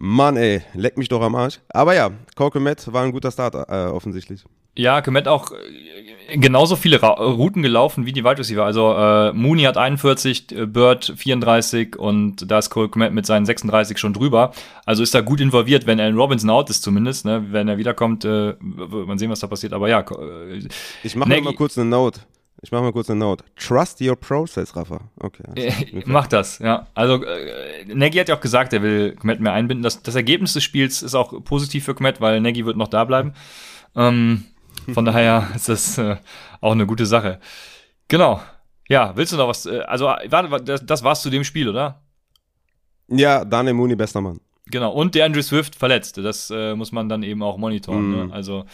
Mann, ey, leck mich doch am Arsch. Aber ja, Coco Matt war ein guter Start äh, offensichtlich. Ja, Komet auch äh, genauso viele Ra Routen gelaufen wie die Wide Receiver. Also äh, Mooney hat 41, äh, Bird 34 und da ist Cole Komet mit seinen 36 schon drüber. Also ist da gut involviert, wenn Alan Robinson out ist zumindest. Ne? Wenn er wiederkommt, äh, man sehen, was da passiert. Aber ja. Äh, ich mache mal kurz eine Note. Ich mache mal kurz eine Note. Trust your process, Rafa. Okay. Äh, mach das, ja. Also äh, Nagy hat ja auch gesagt, er will Komet mehr einbinden. Das, das Ergebnis des Spiels ist auch positiv für Komet, weil Nagy wird noch da bleiben. Ähm, von daher ist das äh, auch eine gute Sache. Genau. Ja, willst du noch was? Äh, also, warte, das, das war's zu dem Spiel, oder? Ja, Daniel Mooney, bester Mann. Genau, und der Andrew Swift verletzt. Das äh, muss man dann eben auch monitoren. Ne? Mhm. Also,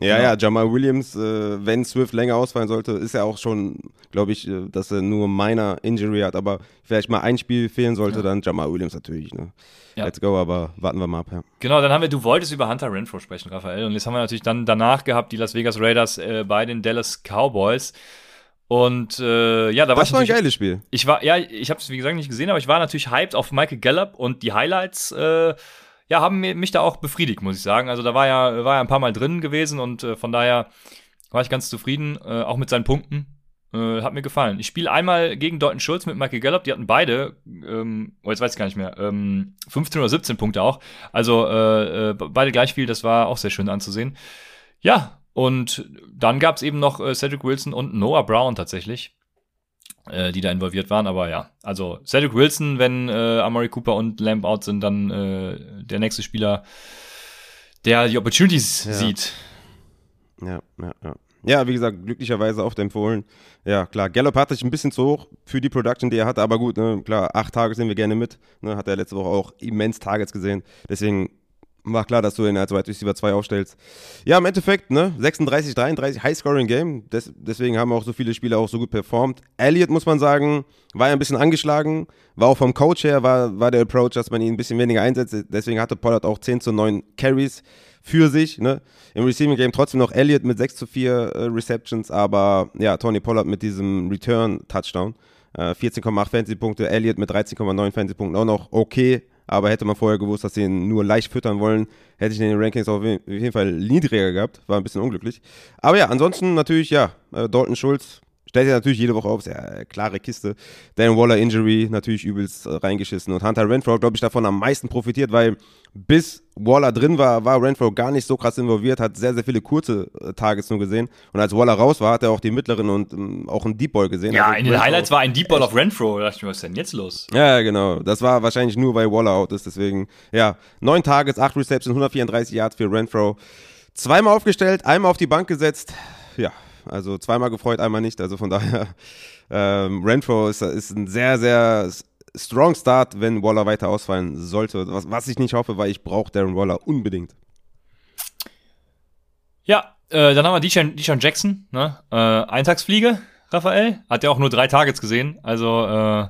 ja, genau. ja, Jamal Williams, äh, wenn Swift länger ausfallen sollte, ist ja auch schon, glaube ich, äh, dass er nur meiner Injury hat, aber vielleicht mal ein Spiel fehlen sollte, ja. dann Jamal Williams natürlich. Ne? Ja. Let's go, aber warten wir mal ab. Ja. Genau, dann haben wir, du wolltest über Hunter Renfro sprechen, Raphael, und jetzt haben wir natürlich dann danach gehabt die Las Vegas Raiders äh, bei den Dallas Cowboys. Und äh, ja, da war das war ein geiles Spiel. Ich war, ja, ich habe es wie gesagt nicht gesehen, aber ich war natürlich hyped auf Michael Gallup und die Highlights, äh, ja, haben mich da auch befriedigt, muss ich sagen. Also da war ja, war ja ein paar Mal drin gewesen und äh, von daher war ich ganz zufrieden, äh, auch mit seinen Punkten. Äh, hat mir gefallen. Ich spiele einmal gegen Dalton Schulz mit Michael Gallup. Die hatten beide, ähm, oh, jetzt weiß ich gar nicht mehr, ähm, 15 oder 17 Punkte auch. Also äh, äh, beide gleich viel. Das war auch sehr schön anzusehen. Ja, und dann gab es eben noch äh, Cedric Wilson und Noah Brown tatsächlich, äh, die da involviert waren. Aber ja, also Cedric Wilson, wenn äh, Amari Cooper und Lamb out sind, dann äh, der nächste Spieler, der die Opportunities ja. sieht. Ja, ja, ja. Ja, wie gesagt, glücklicherweise oft empfohlen. Ja, klar, Gallup hatte sich ein bisschen zu hoch für die Production, die er hatte, aber gut, ne, klar, acht Tage sehen wir gerne mit. Ne, hat er letzte Woche auch immens Targets gesehen. Deswegen war klar, dass du ihn als Wide Receiver 2 aufstellst. Ja, im Endeffekt, ne, 36, 33, High-Scoring-Game. Des, deswegen haben auch so viele Spieler auch so gut performt. Elliott, muss man sagen, war ja ein bisschen angeschlagen. War auch vom Coach her, war, war der Approach, dass man ihn ein bisschen weniger einsetzt. Deswegen hatte Pollard auch 10 zu 9 Carries für sich. Ne? Im Receiving Game trotzdem noch Elliott mit 6 zu 4 äh, Receptions, aber ja, Tony Pollard mit diesem Return-Touchdown. Äh, 14,8 Fantasy-Punkte, Elliott mit 13,9 Fantasy-Punkten auch noch okay, aber hätte man vorher gewusst, dass sie ihn nur leicht füttern wollen, hätte ich in den Rankings auf jeden Fall niedriger gehabt, war ein bisschen unglücklich. Aber ja, ansonsten natürlich, ja, äh, Dalton Schulz, stellt er natürlich jede Woche auf, sehr klare Kiste. Dan Waller Injury natürlich übelst äh, reingeschissen und Hunter Renfro, glaube ich, davon am meisten profitiert, weil bis Waller drin war, war Renfro gar nicht so krass involviert, hat sehr, sehr viele kurze äh, Targets nur gesehen und als Waller raus war, hat er auch die mittleren und ähm, auch einen Deep Ball gesehen. Ja, also in den Highlights war ein Deep Ball auf Renfro. Da dachte ich mir, was ist denn jetzt los? Ja, genau. Das war wahrscheinlich nur, weil Waller out ist. Deswegen, ja, neun Targets, acht Receptions, 134 Yards für Renfro. Zweimal aufgestellt, einmal auf die Bank gesetzt. Ja, also zweimal gefreut, einmal nicht. Also von daher, ähm, Renfro ist, ist ein sehr, sehr strong Start, wenn Waller weiter ausfallen sollte. Was, was ich nicht hoffe, weil ich brauche Darren Waller unbedingt. Ja, äh, dann haben wir Deshaun, Deshaun Jackson, ne? Äh, Eintagsfliege, Raphael. Hat ja auch nur drei Targets gesehen. Also, äh,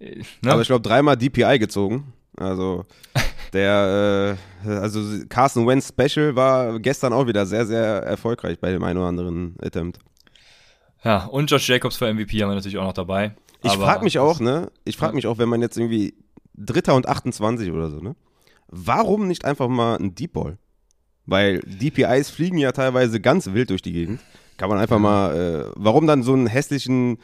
ne? Aber ich glaube, dreimal DPI gezogen. Also der, äh, also Carson Wentz Special war gestern auch wieder sehr, sehr erfolgreich bei dem einen oder anderen Attempt. ja, und Josh Jacobs für MVP haben wir natürlich auch noch dabei. Ich frage mich auch, ne? Ich frage mich auch, wenn man jetzt irgendwie Dritter und 28 oder so, ne? Warum nicht einfach mal ein Deep Ball? Weil DPIs fliegen ja teilweise ganz wild durch die Gegend. Kann man einfach mal, äh, warum dann so einen hässlichen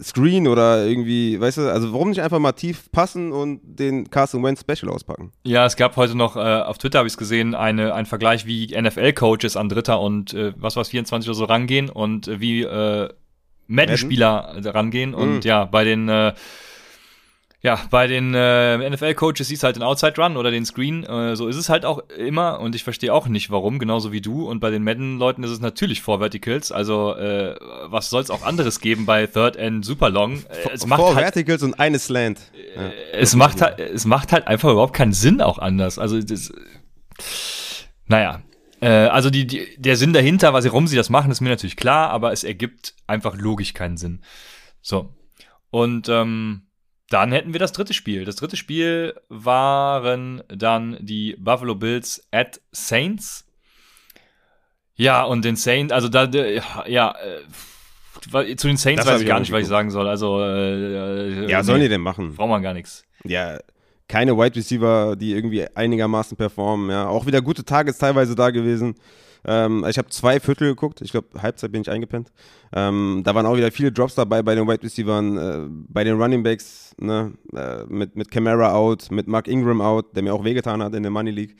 Screen oder irgendwie, weißt du, also warum nicht einfach mal tief passen und den Carson Wentz Special auspacken? Ja, es gab heute noch, äh, auf Twitter habe ich es gesehen, eine, ein Vergleich, wie NFL-Coaches an Dritter und äh, was was 24 oder so rangehen und äh, wie äh, Madden-Spieler äh, rangehen. Und Mhm. ja, bei den äh, ja, bei den äh, NFL-Coaches siehst du halt den Outside-Run oder den Screen. Äh, so ist es halt auch immer und ich verstehe auch nicht, warum, genauso wie du. Und bei den Madden-Leuten ist es natürlich vor Verticals. Also, äh, was soll es auch anderes geben bei Third and Super Long? Äh, es macht Four halt Verticals und eine Slant. Ja. es macht halt, es macht halt einfach überhaupt keinen Sinn auch anders. Also das, naja, äh, also die, die, der Sinn dahinter, warum sie das machen, ist mir natürlich klar, aber es ergibt einfach logisch keinen Sinn. So und ähm, dann hätten wir das dritte Spiel. Das dritte Spiel waren dann die Buffalo Bills at Saints. Ja, und den Saints, also da, äh, ja, äh, zu den Saints Das weiß ich gar nicht, nicht was ich sagen soll. Also, äh, Ja, nee, sollen die denn machen? Braucht man gar nichts. Ja, keine Wide Receiver, die irgendwie einigermaßen performen. Ja, auch wieder gute Targets teilweise da gewesen. Ähm, ich habe zwei Viertel geguckt. Ich glaube, Halbzeit bin ich eingepennt. Ähm, da waren auch wieder viele Drops dabei bei den Wide Receivern, äh, bei den Running Backs, ne? äh, mit, mit Camara out, mit Mark Ingram out, der mir auch wehgetan hat in der Money League.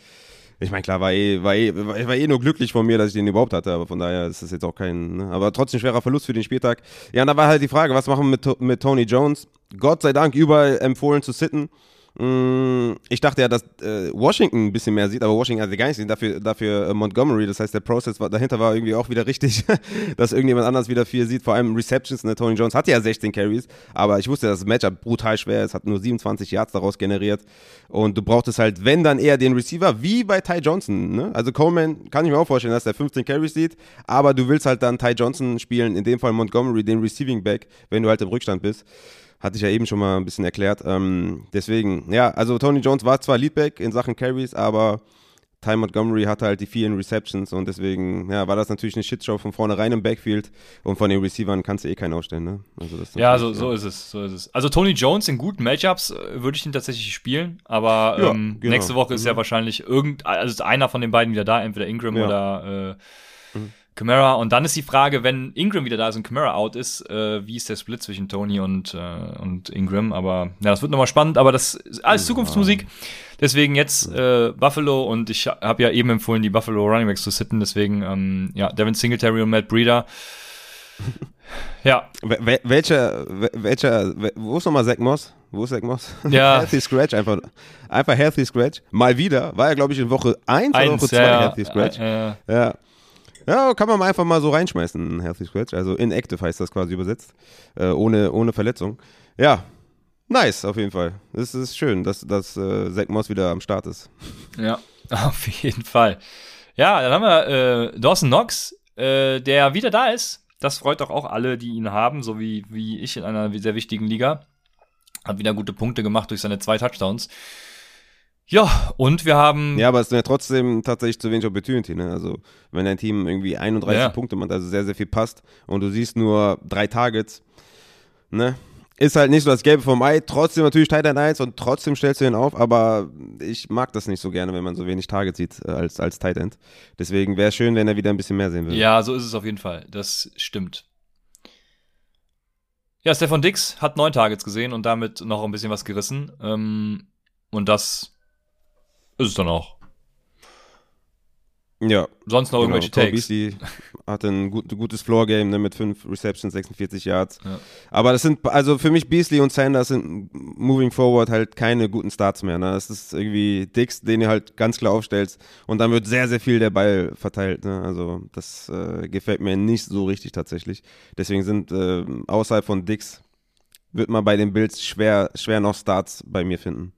Ich meine, klar, war eh, war eh, war, eh nur glücklich von mir, dass ich den überhaupt hatte, aber von daher ist das jetzt auch kein, ne? aber trotzdem schwerer Verlust für den Spieltag. Ja, und da war halt die Frage, was machen wir mit, mit Tony Jones? Gott sei Dank überall empfohlen zu sitten. Mm, Ich dachte ja, dass äh, Washington ein bisschen mehr sieht, aber Washington hat ja gar nicht gesehen, dafür, dafür äh, Montgomery. Das heißt, der Prozess war, dahinter war irgendwie auch wieder richtig, dass irgendjemand anders wieder viel sieht. Vor allem Receptions. Ne? Tony Jones hatte ja 16 Carries, aber ich wusste, dass das Matchup brutal schwer ist, hat nur 27 Yards daraus generiert. Und du brauchtest halt, wenn dann eher den Receiver, wie bei Ty Johnson. Ne? Also Coleman kann ich mir auch vorstellen, dass der 15 Carries sieht, aber du willst halt dann Ty Johnson spielen, in dem Fall Montgomery, den Receiving Back, wenn du halt im Rückstand bist. Hatte ich ja eben schon mal ein bisschen erklärt. Ähm, deswegen, ja, also Tony Jones war zwar Leadback in Sachen Carries, aber Ty Montgomery hatte halt die vielen Receptions und deswegen, ja, war das natürlich eine Shitshow von vornherein im Backfield und von den Receivern kannst du eh keinen aufstellen, ne? Also Ja, so, so ist es, so ist es. Also Tony Jones in guten Matchups äh, würde ich ihn tatsächlich spielen, aber Ja, ähm, genau. nächste Woche ist ja Mhm. wahrscheinlich irgend, also ist einer von den beiden wieder da, entweder Ingram Ja. oder äh, Mhm. Kamara. Und dann ist die Frage, wenn Ingram wieder da ist und Kamara out ist, äh, wie ist der Split zwischen Tony und, äh, und Ingram? Aber ja, das wird nochmal spannend, aber das ist alles Zukunftsmusik. Deswegen jetzt äh, Buffalo und ich habe ja eben empfohlen, die Buffalo Running Backs zu sitten, deswegen ähm, ja, Devin Singletary und Matt Breeder. ja, Wel- wel- welcher, wel- welcher, wel- wo ist nochmal Zach Moss? Wo ist Zach Moss? Ja. healthy Scratch, einfach, einfach Healthy Scratch. Mal wieder, war ja glaube ich in Woche 1 oder Woche 2 ja, Healthy Scratch. Äh, Ja. Ja, kann man einfach mal so reinschmeißen, ein Healthy Scratch. Also inactive heißt das quasi übersetzt. Äh, ohne, ohne Verletzung. Ja. Nice, auf jeden Fall. Es ist schön, dass, dass äh, Zach Moss wieder am Start ist. Ja, auf jeden Fall. Ja, dann haben wir äh, Dawson Knox, äh, der wieder da ist. Das freut doch auch alle, die ihn haben, so wie, wie ich in einer sehr wichtigen Liga. Hat wieder gute Punkte gemacht durch seine zwei Touchdowns. Ja, und wir haben. Ja, aber es ist ja trotzdem tatsächlich zu wenig Opportunity. Ne? Also, wenn dein Team irgendwie 31 Ja. Punkte macht, also sehr, sehr viel passt und du siehst nur drei Targets, ne? ist halt nicht so das Gelbe vom Ei. Trotzdem natürlich Tight End 1 und trotzdem stellst du ihn auf, aber ich mag das nicht so gerne, wenn man so wenig Target sieht äh, als, als Tight End. Deswegen wäre es schön, wenn er wieder ein bisschen mehr sehen würde. Ja, so ist es auf jeden Fall. Das stimmt. Ja, Stefan Dix hat neun Targets gesehen und damit noch ein bisschen was gerissen. Ähm, und das ist es dann auch. Ja. Sonst noch Genau, irgendwelche Cole Takes? Beasley hatte ein gut, gutes Floor-Game ne, mit 5 Receptions, 46 Yards. Ja. Aber das sind, also für mich Beasley und Sanders sind moving forward halt keine guten Starts mehr. Ne? Das ist irgendwie Dix, den ihr halt ganz klar aufstellst und dann wird sehr, sehr viel der Ball verteilt. Ne? Also das äh, gefällt mir nicht so richtig tatsächlich. Deswegen sind äh, außerhalb von Dix wird man bei den Bills schwer, schwer noch Starts bei mir finden.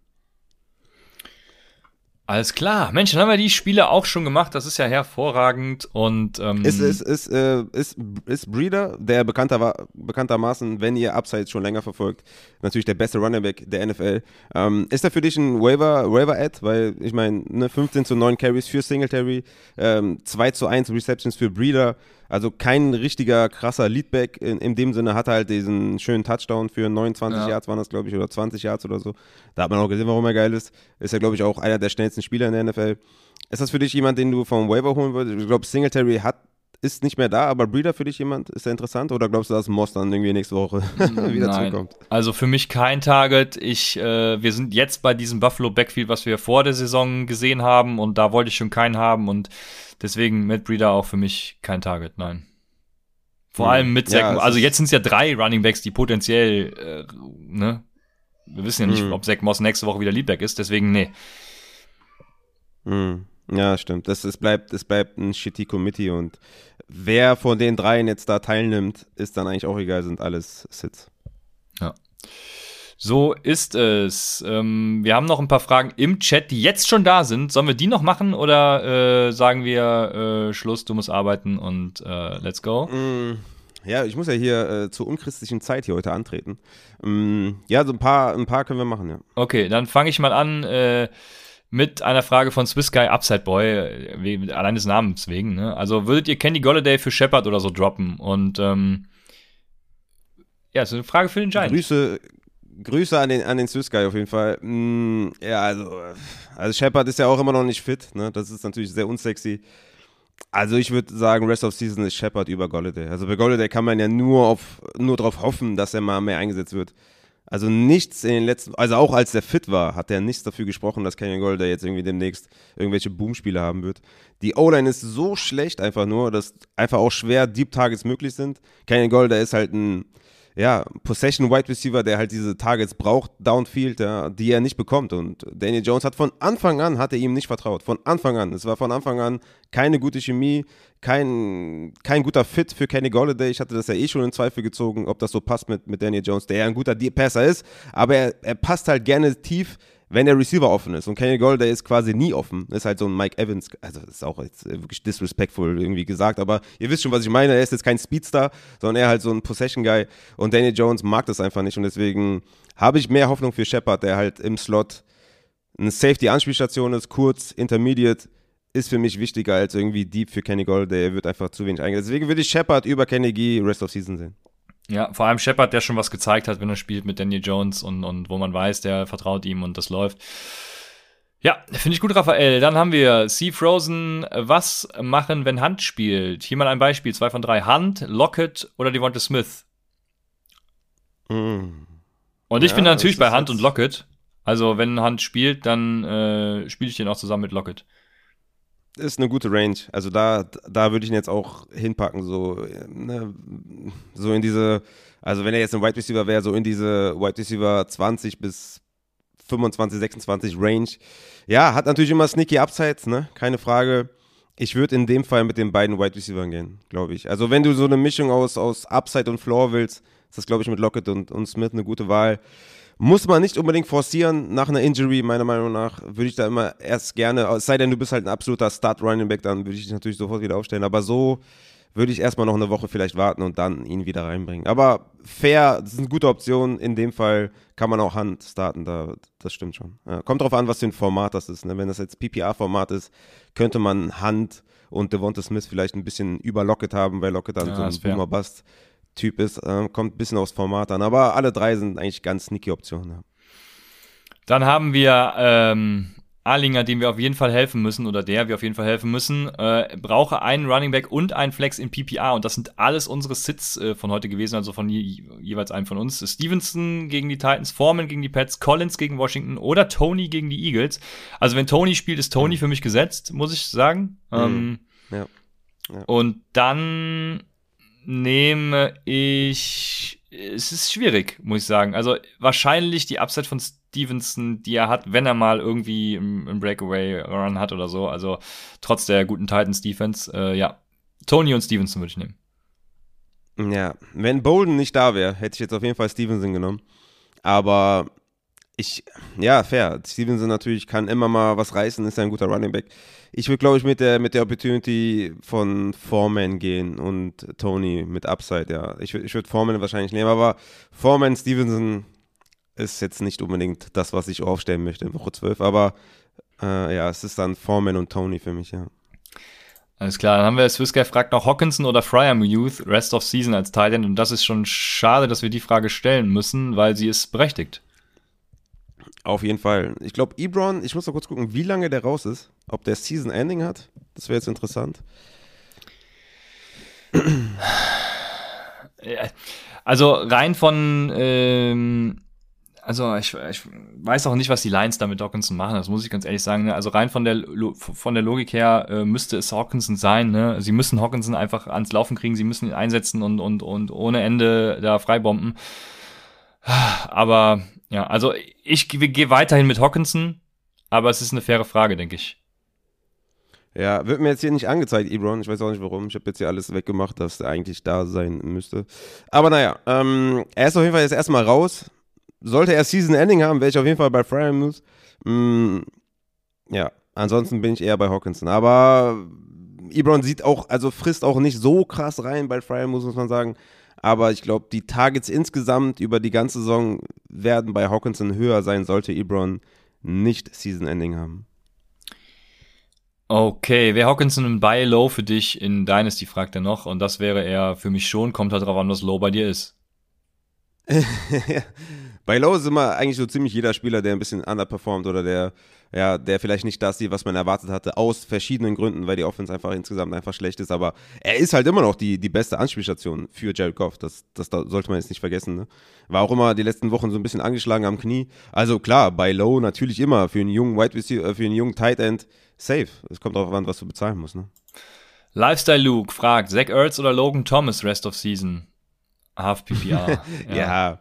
Alles klar. Mensch, dann haben wir die Spiele auch schon gemacht. Das ist ja hervorragend. Und ähm, Ist, ist, ist, äh, ist, ist Breeder, der bekannter, bekanntermaßen, wenn ihr Upsides schon länger verfolgt, natürlich der beste Running Back der NFL. Ähm, ist er für dich ein Waiver, Waiver-Ad? Weil ich meine, ne, 15 zu 9 Carries für Singletary, ähm, 2 zu 1 Receptions für Breeder. Also kein richtiger krasser Leadback. In, in dem Sinne hat er halt diesen schönen Touchdown für 29 Ja. Yards, waren das, glaube ich, oder 20 Yards oder so. Da hat man auch gesehen, warum er geil ist. Ist er, glaube ich, auch einer der schnellsten Spieler in der NFL. Ist das für dich jemand, den du vom Waiver holen würdest? Ich glaube, Singletary hat, ist nicht mehr da, aber Breeder für dich jemand? Ist er interessant? Oder glaubst du, dass Moss dann irgendwie nächste Woche wieder Nein. zurückkommt? Also für mich kein Target. Ich, äh, wir sind jetzt bei diesem Buffalo Backfield, was wir vor der Saison gesehen haben und da wollte ich schon keinen haben und deswegen Matt Breeder auch für mich kein Target, nein. Vor Hm. allem mit Ja, Zach, es also jetzt sind es ja drei Running Backs, die potenziell, äh, ne? Wir wissen ja nicht, Hm. ob Zach Moss nächste Woche wieder Leadback ist, deswegen nee. Hm. Ja, stimmt. Das, es, bleibt, es bleibt ein shitty Committee und wer von den dreien jetzt da teilnimmt, ist dann eigentlich auch egal, sind alles Sits. So ist es. Ähm, wir haben noch ein paar Fragen im Chat, die jetzt schon da sind. Sollen wir die noch machen oder äh, sagen wir äh, Schluss, du musst arbeiten und äh, let's go? Mm, Ja, ich muss ja hier äh, zur unchristlichen Zeit hier heute antreten. Mm, ja, so ein paar, ein paar können wir machen, ja. Okay, dann fange ich mal an äh, mit einer Frage von Swiss Guy Upside Boy, äh, allein des Namens wegen. Ne? Also würdet ihr Kenny Golladay für Shepard oder so droppen? Und ähm, ja, ist eine Frage für den Giant. Grüße, Grüße an den, an den Swiss Guy auf jeden Fall. Mm, ja, also, also Shepard ist ja auch immer noch nicht fit, ne? Das ist natürlich sehr unsexy. Also ich würde sagen, Rest of Season ist Shepard über Golladay. Also bei Golladay kann man ja nur auf nur darauf hoffen, dass er mal mehr eingesetzt wird. Also nichts in den letzten, also auch als der fit war, hat er nichts dafür gesprochen, dass Kenyon Golladay jetzt irgendwie demnächst irgendwelche Boom-Spiele haben wird. Die O-Line ist so schlecht einfach nur, dass einfach auch schwer Deep Targets möglich sind. Kenyon Golladay ist halt ein ja, Possession Wide Receiver, der halt diese Targets braucht, Downfield, ja, die er nicht bekommt. Und Daniel Jones hat von Anfang an, hat er ihm nicht vertraut. Von Anfang an. Es war von Anfang an keine gute Chemie, kein, kein guter Fit für Kenny Golladay. Ich hatte das ja eh schon in Zweifel gezogen, ob das so passt mit, mit Daniel Jones, der ja ein guter Deep Passer ist, aber er, er passt halt gerne tief wenn der Receiver offen ist und Kenny Golladay ist quasi nie offen, ist halt so ein Mike Evans, also ist auch jetzt äh, wirklich disrespectful irgendwie gesagt, aber ihr wisst schon, was ich meine, er ist jetzt kein Speedstar, sondern er halt so ein Possession-Guy und Daniel Jones mag das einfach nicht und deswegen habe ich mehr Hoffnung für Shepard, der halt im Slot eine Safety-Anspielstation ist, kurz, intermediate, ist für mich wichtiger als irgendwie deep für Kenny Golladay, er wird einfach zu wenig eingesetzt. Deswegen würde ich Shepard über Kenny G Rest of Season sehen. Ja, vor allem Shepard, der schon was gezeigt hat, wenn er spielt mit Daniel Jones und, und wo man weiß, der vertraut ihm und das läuft. Ja, finde ich gut, Raphael. Dann haben wir C. Frozen. Was machen, wenn Hunt spielt? Hier mal ein Beispiel, zwei von drei. Hunt, Lockett oder Devonta Smith? Mm. Und ich Ja, bin natürlich bei jetzt- und Lockett. Also, wenn Hunt spielt, dann äh, spiele ich den auch zusammen mit Lockett. Ist eine gute Range. Also da, da würde ich ihn jetzt auch hinpacken, so, ne, so in diese, also wenn er jetzt ein Wide Receiver wäre, so in diese Wide Receiver 20 bis 25, 26 Range. Ja, hat natürlich immer sneaky Upsides, ne, keine Frage. Ich würde in dem Fall mit den beiden Wide Receivers gehen, glaube ich. Also wenn du so eine Mischung aus, aus Upside und Floor willst, ist das, glaube ich, mit Lockett und, und Smith eine gute Wahl. Muss man nicht unbedingt forcieren nach einer Injury, meiner Meinung nach. Würde ich da immer erst gerne, es sei denn, du bist halt ein absoluter Start-Running Back, dann würde ich dich natürlich sofort wieder aufstellen. Aber so würde ich erstmal noch eine Woche vielleicht warten und dann ihn wieder reinbringen. Aber fair, das ist eine gute Option. In dem Fall kann man auch Hand starten, da, das stimmt schon. Ja, kommt drauf an, was für ein Format das ist. Ne? Wenn das jetzt PPA-Format ist, könnte man Hand und Devonta Smith vielleicht ein bisschen über Lockett haben, weil Lockett dann Ja, so ein. Boomer-Bust Typ ist. Äh, kommt ein bisschen aufs Format an. Aber alle drei sind eigentlich ganz sneaky Optionen. Ja. Dann haben wir ähm, Arlinger, dem wir auf jeden Fall helfen müssen oder der wir auf jeden Fall helfen müssen, äh, brauche einen Running Back und einen Flex in PPR und das sind alles unsere Sits äh, von heute gewesen, also von je, jeweils einem von uns. Stevenson gegen die Titans, Foreman gegen die Pets, Collins gegen Washington oder Tony gegen die Eagles. Also wenn Tony spielt, ist Tony für mich gesetzt, muss ich sagen. Mhm. Ähm, ja. ja. Und dann nehme ich, es ist schwierig, muss ich sagen. Also wahrscheinlich die Upside von Stevenson, die er hat, wenn er mal irgendwie einen Breakaway-Run hat oder so. Also trotz der guten Titans-Defense, äh, ja. Tony und Stevenson würde ich nehmen. Ja, wenn Bolden nicht da wäre, hätte ich jetzt auf jeden Fall Stevenson genommen. Aber ich, ja, fair. Stevenson natürlich kann immer mal was reißen, ist ein guter Running Back. Ich würde, glaube ich, mit der, mit der Opportunity von Foreman gehen und Tony mit Upside, ja. Ich, ich würde Foreman wahrscheinlich nehmen, aber Foreman, Stevenson, ist jetzt nicht unbedingt das, was ich aufstellen möchte in Woche 12, aber äh, ja, es ist dann Foreman und Tony für mich, ja. Alles klar, dann haben wir Swiss fragt noch Hawkinson oder Fryer Youth Rest of Season als Tight End und das ist schon schade, dass wir die Frage stellen müssen, weil sie ist berechtigt. Auf jeden Fall. Ich glaube, Ebron, ich muss noch kurz gucken, wie lange der raus ist. Ob der Season Ending hat. Das wäre jetzt interessant. Also rein von ähm, also ich, ich weiß auch nicht, was die Lions da mit Dawkinson machen, das muss ich ganz ehrlich sagen. Ne? Also rein von der, von der Logik her äh, müsste es Hawkinson sein. Ne? Sie müssen Hawkinson einfach ans Laufen kriegen, sie müssen ihn einsetzen und, und, und ohne Ende da freibomben. Aber ja, also ich gehe weiterhin mit Hawkinson, aber es ist eine faire Frage, denke ich. Ja, wird mir jetzt hier nicht angezeigt, Ebron. Ich weiß auch nicht warum. Ich habe jetzt hier alles weggemacht, dass er eigentlich da sein müsste. Aber naja, ähm, er ist auf jeden Fall jetzt erstmal raus sollte er Season Ending haben, wäre ich auf jeden Fall bei Fryer Moose. Mm, ja, ansonsten bin ich eher bei Hawkinson. Aber Ebron sieht auch, also frisst auch nicht so krass rein bei Fryer Moose, muss man sagen. Aber ich glaube, die Targets insgesamt über die ganze Saison werden bei Hawkinson höher sein, sollte Ebron nicht Season Ending haben. Okay, wer Hawkinson ein Buy Low für dich in Dynasty, fragt er noch. Und das wäre er für mich schon. Kommt halt drauf an, was Low bei dir ist. Bei Low ist immer eigentlich so ziemlich jeder Spieler, der ein bisschen underperformt oder der, ja, der vielleicht nicht das sieht, was man erwartet hatte, aus verschiedenen Gründen, weil die Offense einfach insgesamt einfach schlecht ist. Aber er ist halt immer noch die, die beste Anspielstation für Jared Goff. Das, das sollte man jetzt nicht vergessen. Ne? War auch immer die letzten Wochen so ein bisschen angeschlagen am Knie. Also klar, bei Low natürlich immer für einen jungen Wide Receiver, äh, für einen jungen Tight End safe. Es kommt darauf an, was du bezahlen musst. Ne? Lifestyle Luke fragt, Zach Ertz oder Logan Thomas Rest of Season? Half PPR. ja. ja.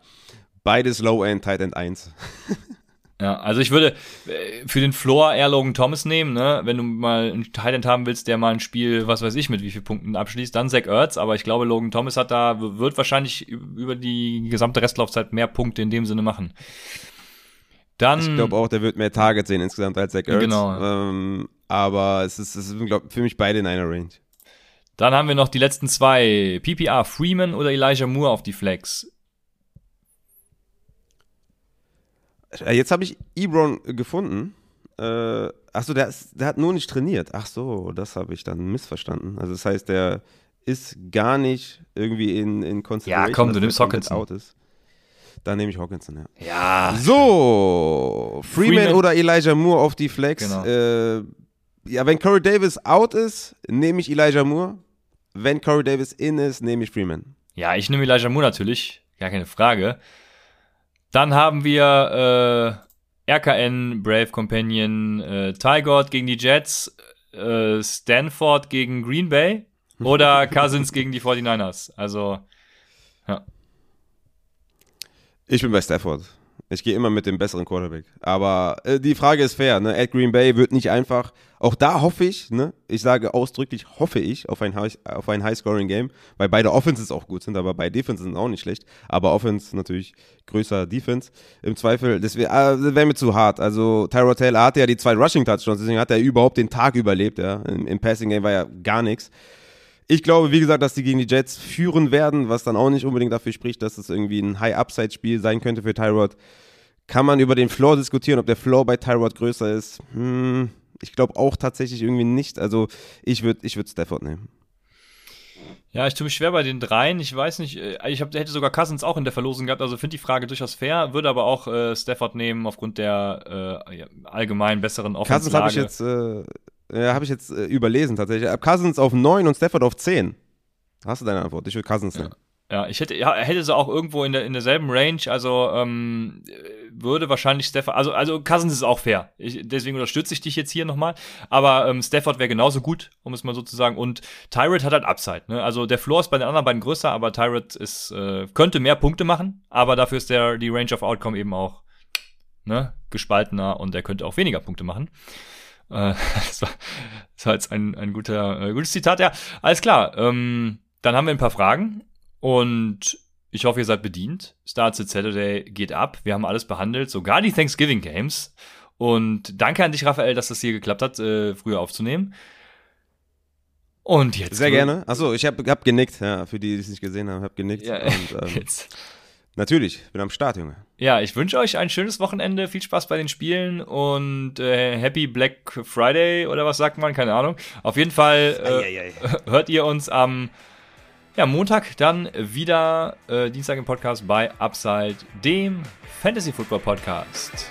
Beides Low-End, Tight End 1. Ja, also ich würde äh, für den Floor eher Logan Thomas nehmen, ne? Wenn du mal einen Tight End haben willst, der mal ein Spiel, was weiß ich, mit wie vielen Punkten abschließt, dann Zach Ertz, aber ich glaube, Logan Thomas hat da, wird wahrscheinlich über die gesamte Restlaufzeit mehr Punkte in dem Sinne machen. Dann, ich glaube auch, der wird mehr Targets sehen insgesamt als Zach Ertz. Genau. Ähm, aber es ist, es ist glaub, für mich beide in einer Range. Dann haben wir noch die letzten zwei. PPR, Freeman oder Elijah Moore auf die Flex. Äh, jetzt habe ich Ebron gefunden. Äh, achso, der, der hat nur nicht trainiert. Ach so, das habe ich dann missverstanden. Also das heißt, der ist gar nicht irgendwie in, in Consideration. Ja, komm, du nimmst Hawkinson. Out ist. Dann nehme ich Hawkinson, ja. Ja. So, Freeman, Freeman, oder Elijah Moore auf die Flex. Genau. Äh, ja, wenn Corey Davis out ist, nehme ich Elijah Moore. Wenn Corey Davis in ist, nehme ich Freeman. Ja, ich nehme Elijah Moore natürlich. Gar keine Frage. Dann haben wir äh, RKN, Brave Companion, äh, Tygord gegen die Jets, äh, Stanford gegen Green Bay oder Cousins gegen die 49ers. Also, ja. Ich bin bei Stafford. Ich gehe immer mit dem besseren Quarterback. Aber äh, die Frage ist fair, ne? At Green Bay wird nicht einfach. Auch da hoffe ich, ne? Ich sage ausdrücklich, hoffe ich auf ein, High, auf ein High-Scoring-Game, weil beide Offenses auch gut sind, aber beide Defenses sind auch nicht schlecht. Aber Offense natürlich größer Defense. Im Zweifel, das wäre äh, wär mir zu hart. Also Tyrod Taylor hatte ja die zwei Rushing-Touchdowns, deswegen hat er überhaupt den Tag überlebt, ja. Im, im Passing-Game war ja gar nichts. Ich glaube, wie gesagt, dass die gegen die Jets führen werden, was dann auch nicht unbedingt dafür spricht, dass es irgendwie ein High-Upside-Spiel sein könnte für Tyrod. Kann man über den Floor diskutieren, ob der Floor bei Tyrod größer ist? Hm, ich glaube auch tatsächlich irgendwie nicht. Also ich würde ich würd Stafford nehmen. Ja, ich tue mich schwer bei den dreien. Ich weiß nicht, äh, ich hab, hätte sogar Cousins auch in der Verlosung gehabt, also finde die Frage durchaus fair, würde aber auch äh, Stafford nehmen aufgrund der äh, allgemein besseren Cousins habe ich jetzt, äh, ja, hab ich jetzt äh, überlesen tatsächlich. Cousins auf 9 und Stafford auf 10. Hast du deine Antwort? Ich will Cousins nehmen. Ja. Ja, ich hätte, ja, hätte sie auch irgendwo in, der, in derselben Range, also ähm, würde wahrscheinlich Stafford, also, also Cousins ist auch fair. Ich, deswegen unterstütze ich dich jetzt hier nochmal. Aber ähm, Stafford wäre genauso gut, um es mal so zu sagen. Und Tyrant hat halt Upside. Ne? Also der Floor ist bei den anderen beiden größer, aber Tyrant ist, äh, könnte mehr Punkte machen, aber dafür ist der die Range of Outcome eben auch ne, gespaltener und er könnte auch weniger Punkte machen. Äh, das, war, das war jetzt ein, ein guter, äh, gutes Zitat, ja. Alles klar. Ähm, dann haben wir ein paar Fragen und ich hoffe, ihr seid bedient. Start Saturday geht ab. Wir haben alles behandelt, sogar die Thanksgiving Games. Und danke an dich, Raphael, dass das hier geklappt hat, äh, früher aufzunehmen. Und jetzt. Sehr gerne. Achso, ich habe hab genickt, ja, für die, die es nicht gesehen haben, habe genickt. Ja, und, ähm, jetzt. Natürlich, bin am Start, Junge. Ja, ich wünsche euch ein schönes Wochenende, viel Spaß bei den Spielen und äh, Happy Black Friday oder was sagt man, keine Ahnung. Auf jeden Fall äh, hört ihr uns am ja, Montag dann wieder äh, Dienstag im Podcast bei Upside, dem Fantasy Football Podcast.